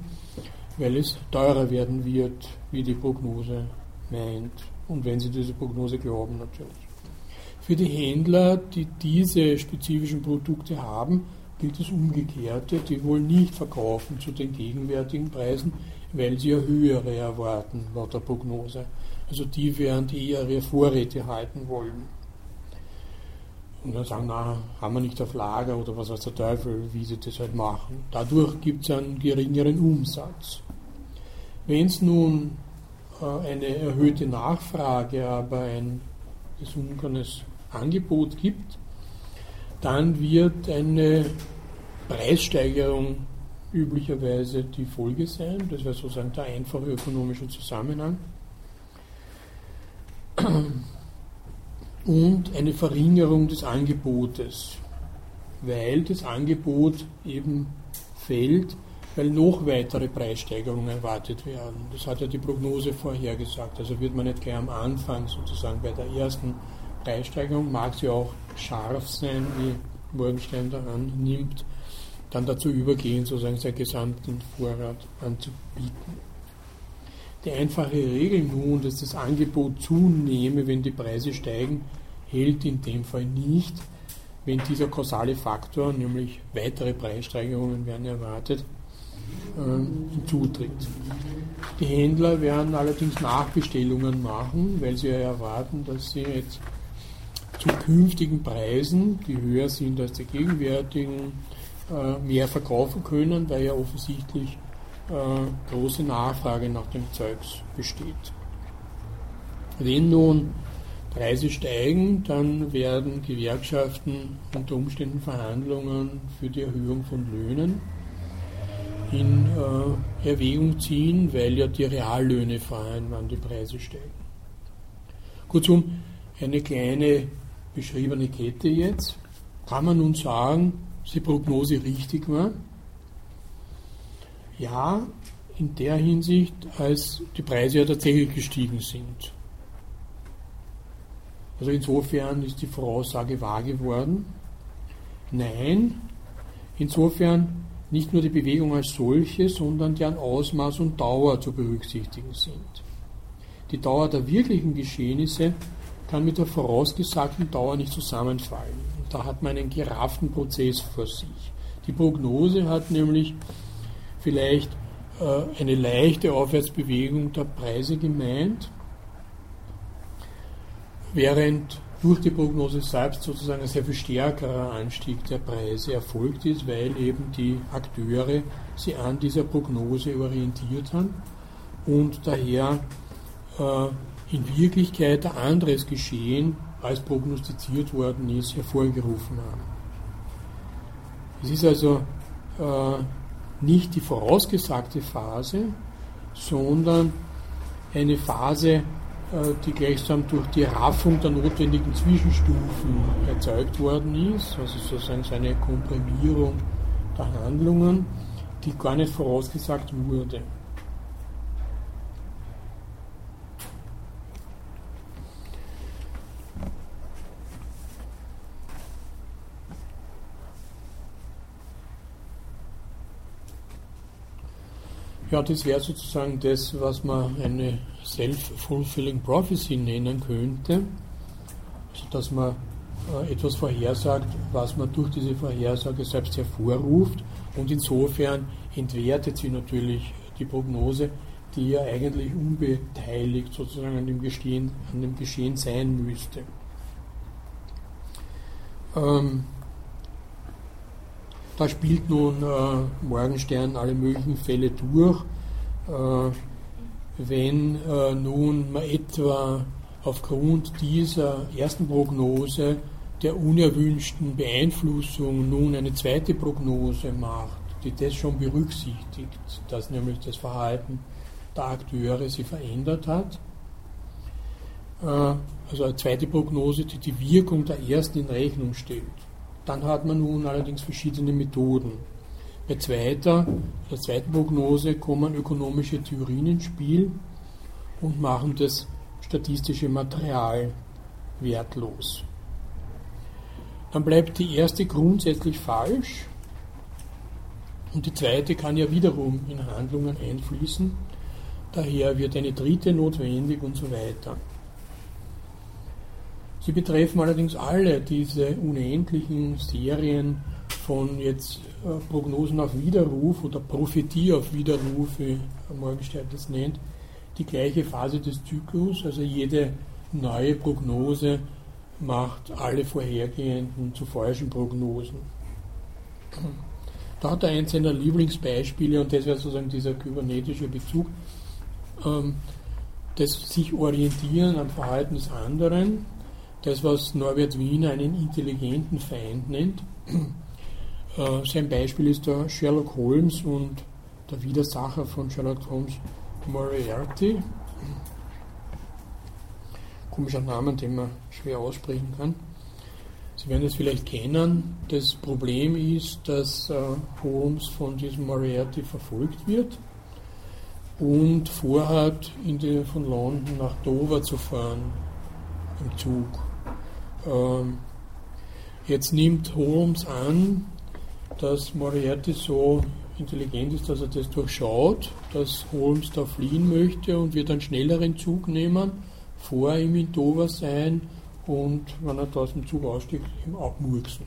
weil es teurer werden wird, wie die Prognose meint. Und wenn sie diese Prognose glauben natürlich. Für die Händler, die diese spezifischen Produkte haben, gilt das Umgekehrte. Die wollen nicht verkaufen zu den gegenwärtigen Preisen, weil sie ja höhere erwarten, laut der Prognose. Also die werden die eher ihre Vorräte halten wollen. Und dann sagen, na, haben wir nicht auf Lager oder was weiß der Teufel, wie sie das halt machen. Dadurch gibt es einen geringeren Umsatz. Wenn es nun äh, eine erhöhte Nachfrage, aber ein gesunkenes Angebot gibt, dann wird eine Preissteigerung üblicherweise die Folge sein. Das wäre sozusagen der einfache ökonomische Zusammenhang. Und eine Verringerung des Angebotes. weil das Angebot eben fällt, weil noch weitere Preissteigerungen erwartet werden. Das hat ja die Prognose vorhergesagt. Also wird man nicht gleich am Anfang sozusagen bei der ersten Preissteigerung, mag sie auch scharf sein, wie Morgenstein da annimmt, dann dazu übergehen, sozusagen seinen gesamten Vorrat anzubieten. Die einfache Regel nun, dass das Angebot zunehme, wenn die Preise steigen, hält in dem Fall nicht, wenn dieser kausale Faktor, nämlich weitere Preissteigerungen werden erwartet, äh, hinzutritt. Die Händler werden allerdings Nachbestellungen machen, weil sie ja erwarten, dass sie jetzt zu künftigen Preisen, die höher sind als die gegenwärtigen, äh, mehr verkaufen können, weil ja offensichtlich äh, große Nachfrage nach dem Zeugs besteht. Wenn nun Preise steigen, dann werden Gewerkschaften unter Umständen Verhandlungen für die Erhöhung von Löhnen in äh, Erwägung ziehen, weil ja die Reallöhne fallen, wann die Preise steigen. Kurzum, eine kleine beschriebene Kette jetzt. Kann man nun sagen, dass die Prognose richtig war? Ja, in der Hinsicht, als die Preise ja tatsächlich gestiegen sind. Also insofern ist die Voraussage wahr geworden. Nein, insofern nicht nur die Bewegung als solche, sondern deren Ausmaß und Dauer zu berücksichtigen sind. Die Dauer der wirklichen Geschehnisse kann mit der vorausgesagten Dauer nicht zusammenfallen. Da hat man einen gerafften Prozess vor sich. Die Prognose hat nämlich vielleicht äh, eine leichte Aufwärtsbewegung der Preise gemeint, während durch die Prognose selbst sozusagen ein sehr viel stärkerer Anstieg der Preise erfolgt ist, weil eben die Akteure sie an dieser Prognose orientiert haben und daher äh, in Wirklichkeit ein anderes Geschehen, als prognostiziert worden ist, hervorgerufen haben. Es ist also äh, nicht die vorausgesagte Phase, sondern eine Phase, äh, die gleichsam durch die Raffung der notwendigen Zwischenstufen erzeugt worden ist, also sozusagen eine Komprimierung der Handlungen, die gar nicht vorausgesagt wurde. Ja, das wäre sozusagen das, was man eine Self-Fulfilling Prophecy nennen könnte. Also, dass man äh, etwas vorhersagt, was man durch diese Vorhersage selbst hervorruft und insofern entwertet sie natürlich die Prognose, die ja eigentlich unbeteiligt sozusagen an dem Geschehen, an dem Geschehen sein müsste. Ähm, da spielt nun äh, Morgenstern alle möglichen Fälle durch. Äh, wenn äh, nun man etwa aufgrund dieser ersten Prognose der unerwünschten Beeinflussung nun eine zweite Prognose macht, die das schon berücksichtigt, dass nämlich das Verhalten der Akteure sich verändert hat. Äh, also eine zweite Prognose, die die Wirkung der ersten in Rechnung stellt. Dann hat man nun allerdings verschiedene Methoden. Bei zweiter, der zweiten Prognose kommen ökonomische Theorien ins Spiel und machen das statistische Material wertlos. Dann bleibt die erste grundsätzlich falsch und die zweite kann ja wiederum in Handlungen einfließen. Daher wird eine dritte notwendig und so weiter. Sie betreffen allerdings alle diese unendlichen Serien von jetzt äh, Prognosen auf Widerruf oder Prophetie auf Widerruf, wie Morgenstern das nennt, die gleiche Phase des Zyklus. Also jede neue Prognose macht alle vorhergehenden zu falschen Prognosen. Da hat er eins seiner Lieblingsbeispiele, und das wäre sozusagen dieser kybernetische Bezug, ähm, das sich orientieren am Verhalten des anderen das, was Norbert Wiener einen intelligenten Feind nennt. Äh, sein Beispiel ist der Sherlock Holmes und der Widersacher von Sherlock Holmes, Moriarty. Komischer Name, den man schwer aussprechen kann. Sie werden es vielleicht kennen. Das Problem ist, dass äh, Holmes von diesem Moriarty verfolgt wird und vorhat, die, von London nach Dover zu fahren im Zug. Ähm, jetzt nimmt Holmes an, dass Moriarty so intelligent ist, dass er das durchschaut, dass Holmes da fliehen möchte und wird einen schnelleren Zug nehmen, vor ihm in Dover sein und, wenn er da aus dem Zug aussteigt, ihm abmurksen.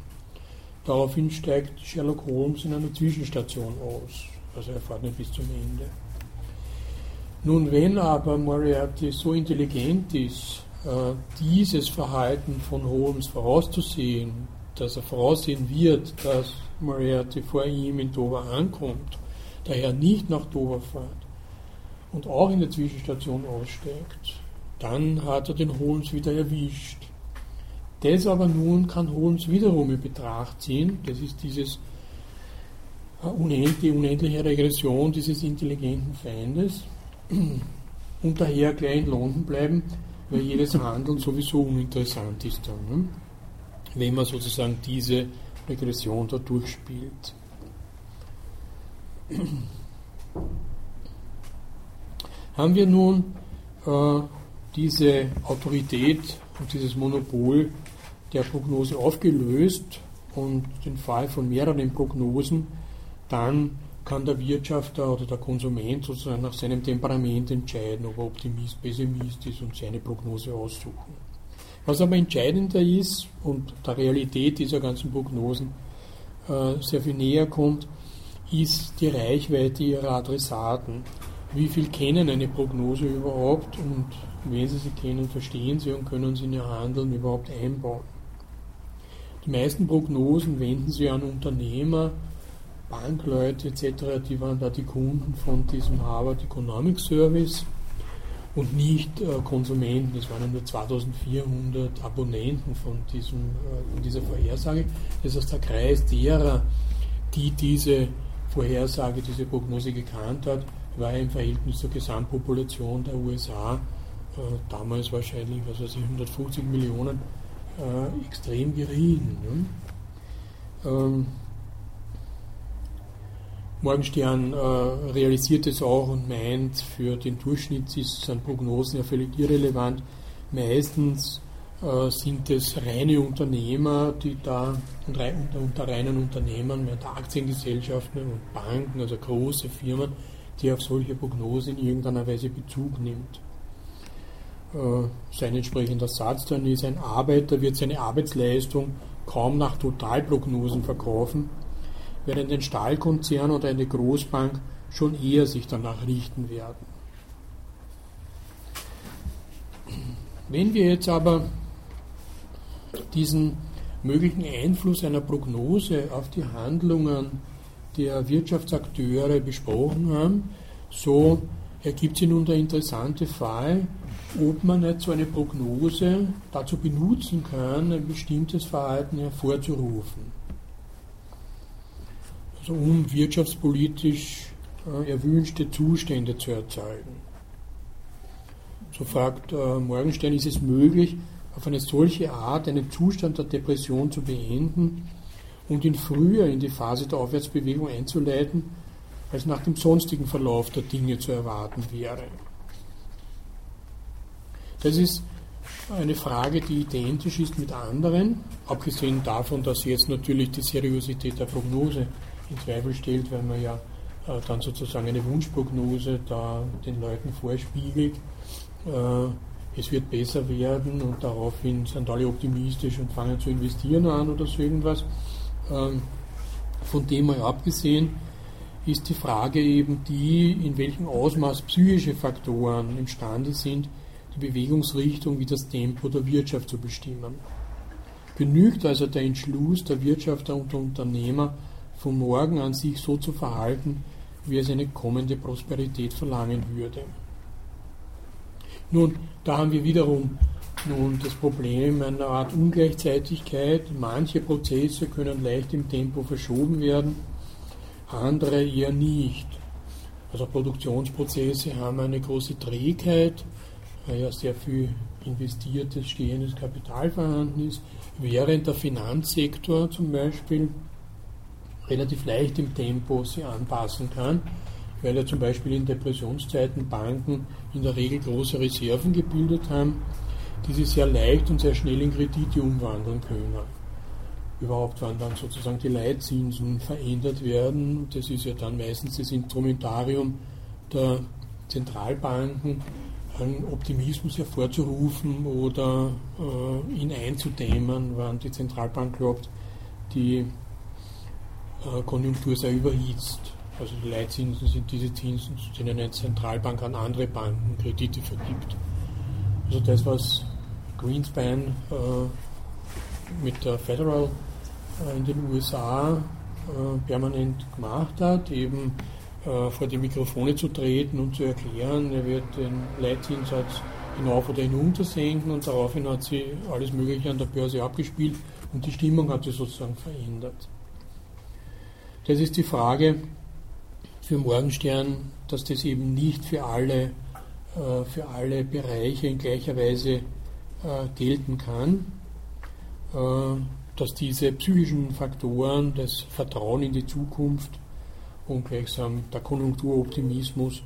Daraufhin steigt Sherlock Holmes in einer Zwischenstation aus. Also er fährt nicht bis zum Ende. Nun, wenn aber Moriarty so intelligent ist, dieses Verhalten von Holmes vorauszusehen, dass er voraussehen wird, dass Moriarty vor ihm in Dover ankommt, daher nicht nach Dover fährt und auch in der Zwischenstation aussteigt, dann hat er den Holmes wieder erwischt. Das aber nun kann Holmes wiederum in Betracht ziehen, das ist dieses äh, die unendliche Regression dieses intelligenten Feindes. Und daher gleich in London bleiben, weil jedes Handeln sowieso uninteressant ist dann, ne? wenn man sozusagen diese Regression da durchspielt. Haben wir nun äh, diese Autorität und dieses Monopol der Prognose aufgelöst und den Fall von mehreren Prognosen, dann kann der Wirtschafter oder der Konsument sozusagen nach seinem Temperament entscheiden, ob er Optimist, Pessimist ist und seine Prognose aussuchen. Was aber entscheidender ist und der Realität dieser ganzen Prognosen äh, sehr viel näher kommt, ist die Reichweite ihrer Adressaten. Wie viel kennen eine Prognose überhaupt und wenn sie sie kennen, verstehen sie und können sie in ihr Handeln überhaupt einbauen. Die meisten Prognosen wenden sie an Unternehmer, Bankleute etc., die waren da die Kunden von diesem Harvard Economic Service und nicht äh, Konsumenten. Es waren nur 2400 Abonnenten von, diesem, äh, dieser Vorhersage. Das heißt, der Kreis derer, die diese Vorhersage, diese Prognose gekannt hat, war im Verhältnis zur Gesamtpopulation der USA äh, damals wahrscheinlich, was weiß ich, 150 Millionen, äh, extrem gering. Ne? Ähm, Morgenstern äh, realisiert es auch und meint, für den Durchschnitt ist seine Prognosen ja völlig irrelevant. Meistens äh, sind es reine Unternehmer, die da unter, unter reinen Unternehmern, mehr Aktiengesellschaften und Banken, also große Firmen, die auf solche Prognosen in irgendeiner Weise Bezug nimmt. Äh, sein entsprechender Satz dann ist, ein Arbeiter wird seine Arbeitsleistung kaum nach Totalprognosen verkaufen, während ein Stahlkonzern oder eine Großbank schon eher sich danach richten werden. Wenn wir jetzt aber diesen möglichen Einfluss einer Prognose auf die Handlungen der Wirtschaftsakteure besprochen haben, so ergibt sich nun der interessante Fall, ob man nicht so eine Prognose dazu benutzen kann, ein bestimmtes Verhalten hervorzurufen also um wirtschaftspolitisch äh, erwünschte Zustände zu erzeugen. So fragt äh, Morgenstern, ist es möglich, auf eine solche Art einen Zustand der Depression zu beenden und ihn früher in die Phase der Aufwärtsbewegung einzuleiten, als nach dem sonstigen Verlauf der Dinge zu erwarten wäre. Das ist eine Frage, die identisch ist mit anderen, abgesehen davon, dass jetzt natürlich die Seriosität der Prognose in Zweifel stellt, weil man ja äh, dann sozusagen eine Wunschprognose da den Leuten vorspiegelt. Äh, es wird besser werden und daraufhin sind alle optimistisch und fangen zu investieren an oder so irgendwas. Ähm, von dem mal abgesehen ist die Frage eben die, in welchem Ausmaß psychische Faktoren imstande sind, die Bewegungsrichtung wie das Tempo der Wirtschaft zu bestimmen. Genügt also der Entschluss der Wirtschafter und der Unternehmer, vom Morgen an sich so zu verhalten, wie es eine kommende Prosperität verlangen würde. Nun, da haben wir wiederum nun das Problem einer Art Ungleichzeitigkeit. Manche Prozesse können leicht im Tempo verschoben werden, andere eher nicht. Also Produktionsprozesse haben eine große Trägheit, weil ja sehr viel investiertes, stehendes Kapital vorhanden ist, während der Finanzsektor zum Beispiel relativ leicht im Tempo sich anpassen kann, weil ja zum Beispiel in Depressionszeiten Banken in der Regel große Reserven gebildet haben, die sie sehr leicht und sehr schnell in Kredite umwandeln können. Überhaupt, wann dann sozusagen die Leitzinsen verändert werden, das ist ja dann meistens das Instrumentarium der Zentralbanken, einen Optimismus hervorzurufen oder äh, ihn einzudämmen, wann die Zentralbank glaubt, die Konjunktur sei überhitzt. Also die Leitzinsen sind diese Zinsen, zu denen eine Zentralbank an andere Banken Kredite vergibt. Also das, was Greenspan äh, mit der Federal äh, in den USA äh, permanent gemacht hat, eben äh, vor die Mikrofone zu treten und zu erklären, er wird den Leitzinssatz hinauf oder hinunter senken und daraufhin hat sie alles Mögliche an der Börse abgespielt und die Stimmung hat sich sozusagen verändert. Das ist die Frage für Morgenstern, dass das eben nicht für alle, äh, für alle Bereiche in gleicher Weise äh, gelten kann, dass diese psychischen Faktoren, das Vertrauen in die Zukunft, und gleichsam der Konjunkturoptimismus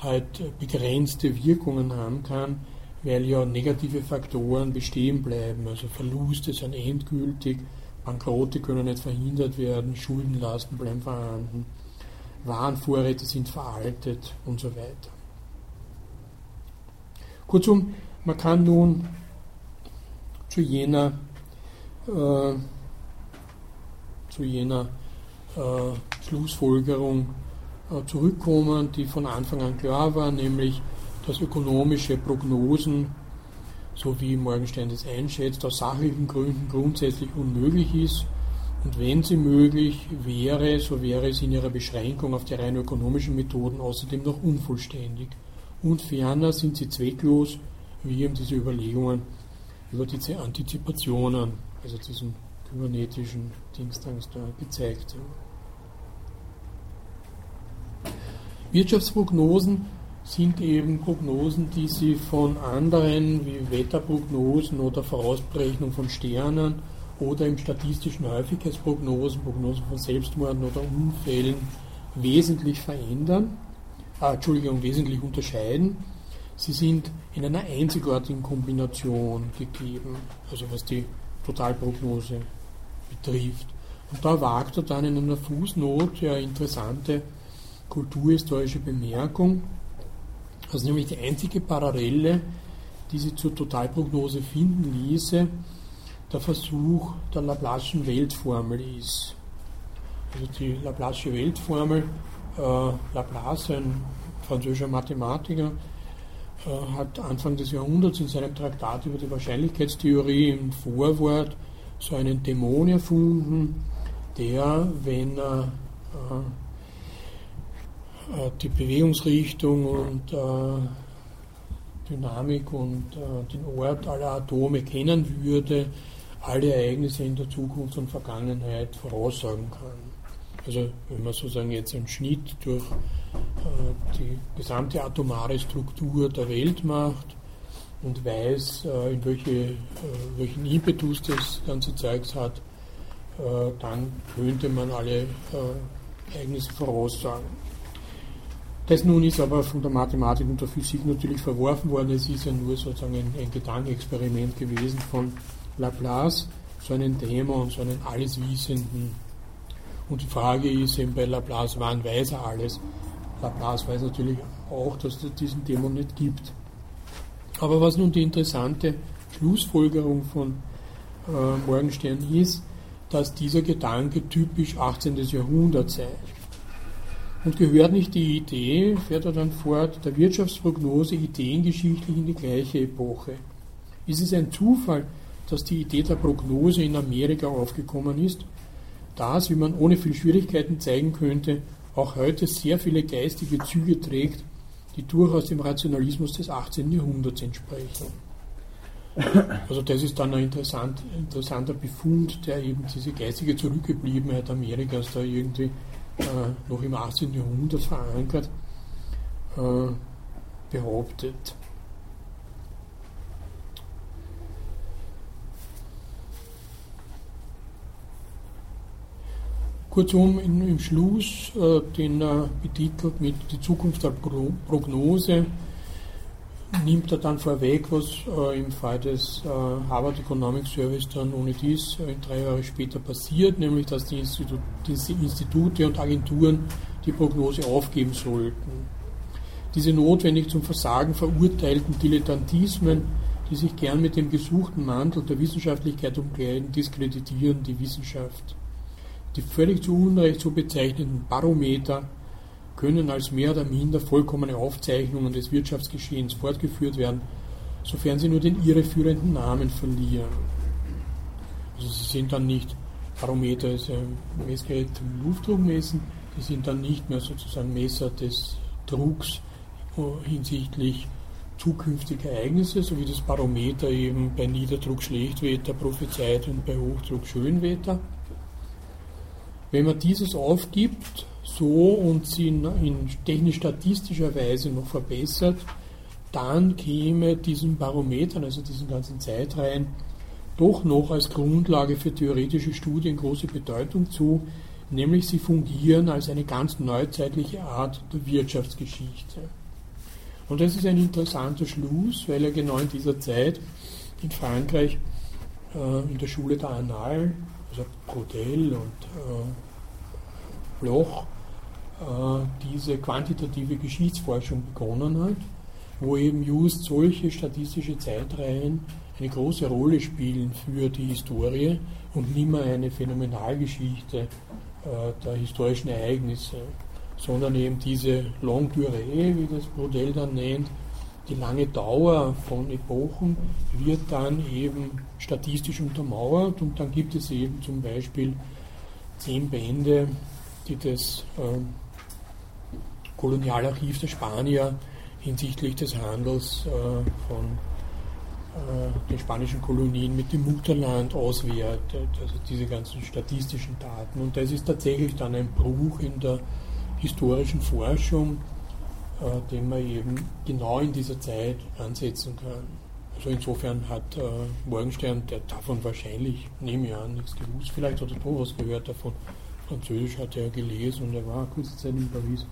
halt begrenzte Wirkungen haben kann, weil ja negative Faktoren bestehen bleiben. Also Verluste sind endgültig, Bankrotte können nicht verhindert werden, Schuldenlasten bleiben vorhanden, Warenvorräte sind veraltet und so weiter. Kurzum, man kann nun zu jener, äh, zu jener äh, Schlussfolgerung äh, zurückkommen, die von Anfang an klar war, nämlich dass ökonomische Prognosen, so wie Morgenstern das einschätzt, aus sachlichen Gründen grundsätzlich unmöglich ist. Und wenn sie möglich wäre, so wäre es in ihrer Beschränkung auf die rein ökonomischen Methoden außerdem noch unvollständig. Und ferner sind sie zwecklos, wie eben diese Überlegungen über diese Antizipationen, also diesen kybernetischen Dingstangs da gezeigt haben. Wirtschaftsprognosen sind eben Prognosen, die Sie von anderen wie Wetterprognosen oder Vorausberechnung von Sternen oder im statistischen Häufigkeitsprognosen, Prognosen von Selbstmorden oder Unfällen wesentlich verändern, äh, Entschuldigung, wesentlich unterscheiden. Sie sind in einer einzigartigen Kombination gegeben, also was die Totalprognose betrifft. Und da wagt er dann in einer Fußnote eine interessante kulturhistorische Bemerkung, dass nämlich die einzige Parallele, die sie zur Totalprognose finden ließe, der Versuch der Laplace'schen Weltformel ist. Also die Laplace'sche Weltformel, äh, Laplace, ein französischer Mathematiker, äh, hat Anfang des Jahrhunderts in seinem Traktat über die Wahrscheinlichkeitstheorie im Vorwort so einen Dämon erfunden, der, wenn er äh, die Bewegungsrichtung und äh, Dynamik und äh, den Ort aller Atome kennen würde, alle Ereignisse in der Zukunft und Vergangenheit voraussagen kann. Also wenn man sozusagen jetzt einen Schnitt durch äh, die gesamte atomare Struktur der Welt macht und weiß, äh, in welche, äh, welchen Impetus das ganze Zeugs hat, dann könnte man alle Ereignisse voraussagen. Das nun ist aber von der Mathematik und der Physik natürlich verworfen worden. Es ist ja nur sozusagen ein, ein Gedankenexperiment gewesen von Laplace, so einen Dämon, so einen Alleswissenden. Und die Frage ist eben bei Laplace, wann weiß er alles? Laplace weiß natürlich auch, dass es diesen Dämon nicht gibt. Aber was nun die interessante Schlussfolgerung von äh, Morgenstern ist, dass dieser Gedanke typisch 18. Jahrhundert sei. Und gehört nicht die Idee, fährt er dann fort, der Wirtschaftsprognose ideengeschichtlich in die gleiche Epoche? Ist es ein Zufall, dass die Idee der Prognose in Amerika aufgekommen ist? Das, wie man ohne viel Schwierigkeiten zeigen könnte, auch heute sehr viele geistige Züge trägt, die durchaus dem Rationalismus des 18. Jahrhunderts entsprechen. Also das ist dann ein interessant, interessanter Befund, der eben diese geistige Zurückgebliebenheit Amerikas da irgendwie äh, noch im 18. Jahrhundert verankert, äh, behauptet. Kurzum, in, im Schluss, äh, den er betitelt mit Die Zukunft der Pro Prognose, nimmt er dann vorweg, was äh, im Fall des äh, Harvard Economic Service dann ohne dies äh, drei Jahre später passiert, nämlich dass die, Institu die Institute und Agenturen die Prognose aufgeben sollten. Diese notwendig zum Versagen verurteilten Dilettantismen, die sich gern mit dem gesuchten Mantel der Wissenschaftlichkeit umkleiden, diskreditieren die Wissenschaft. Die völlig zu Unrecht so bezeichneten Barometer können als mehr oder minder vollkommene Aufzeichnungen des Wirtschaftsgeschehens fortgeführt werden, sofern sie nur den irreführenden Namen verlieren. Also sie sind dann nicht, Barometer ist ein Messgerät zum Luftdruck messen, sie sind dann nicht mehr sozusagen Messer des Drucks hinsichtlich zukünftiger Ereignisse, so wie das Barometer eben bei Niederdruck Schlechtwetter prophezeit und bei Hochdruck Schönwetter. Wenn man dieses aufgibt, so und sie in, in technisch-statistischer Weise noch verbessert, dann käme diesen Barometern, also diesen ganzen Zeitreihen, doch noch als Grundlage für theoretische Studien große Bedeutung zu, nämlich sie fungieren als eine ganz neuzeitliche Art der Wirtschaftsgeschichte. Und das ist ein interessanter Schluss, weil er genau in dieser Zeit in Frankreich äh, in der Schule der Annales, also Brodel und äh, Bloch, diese quantitative Geschichtsforschung begonnen hat, wo eben just solche statistische Zeitreihen eine große Rolle spielen für die Historie und nicht mehr eine Phänomenalgeschichte äh, der historischen Ereignisse, sondern eben diese Longue Durée, wie das Brodel dann nennt, die lange Dauer von Epochen wird dann eben statistisch untermauert und dann gibt es eben zum Beispiel zehn Bände, die das äh, Kolonialarchiv der Spanier hinsichtlich des Handels äh, von äh, den spanischen Kolonien mit dem Mutterland auswertet, also diese ganzen statistischen Daten. Und das ist tatsächlich dann ein Bruch in der historischen Forschung, äh, den man eben genau in dieser Zeit ansetzen kann. Also insofern hat äh, Morgenstern, der davon wahrscheinlich, nehme ich an, nichts gewusst, vielleicht hat er doch was gehört davon. Französisch hat er gelesen und er war kurze Zeit in Paris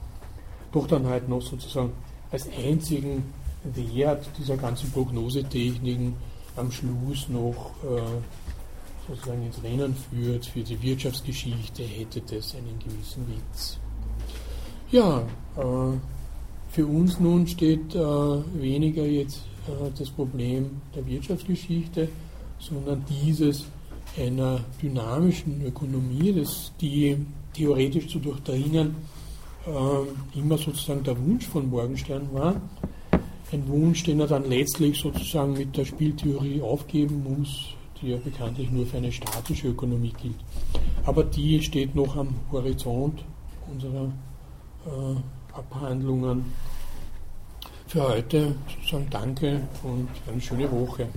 doch dann halt noch sozusagen als einzigen Wert dieser ganzen Prognosetechniken am Schluss noch äh, sozusagen ins Rennen führt für die Wirtschaftsgeschichte, hätte das einen gewissen Witz. Ja, äh, für uns nun steht äh, weniger jetzt äh, das Problem der Wirtschaftsgeschichte, sondern dieses einer dynamischen Ökonomie, das die theoretisch zu durchdringen äh, immer sozusagen der Wunsch von Morgenstern war. Ein Wunsch, den er dann letztlich sozusagen mit der Spieltheorie aufgeben muss, die ja bekanntlich nur für eine statische Ökonomie gilt. Aber die steht noch am Horizont unserer äh, Abhandlungen. Für heute sozusagen danke und eine schöne Woche.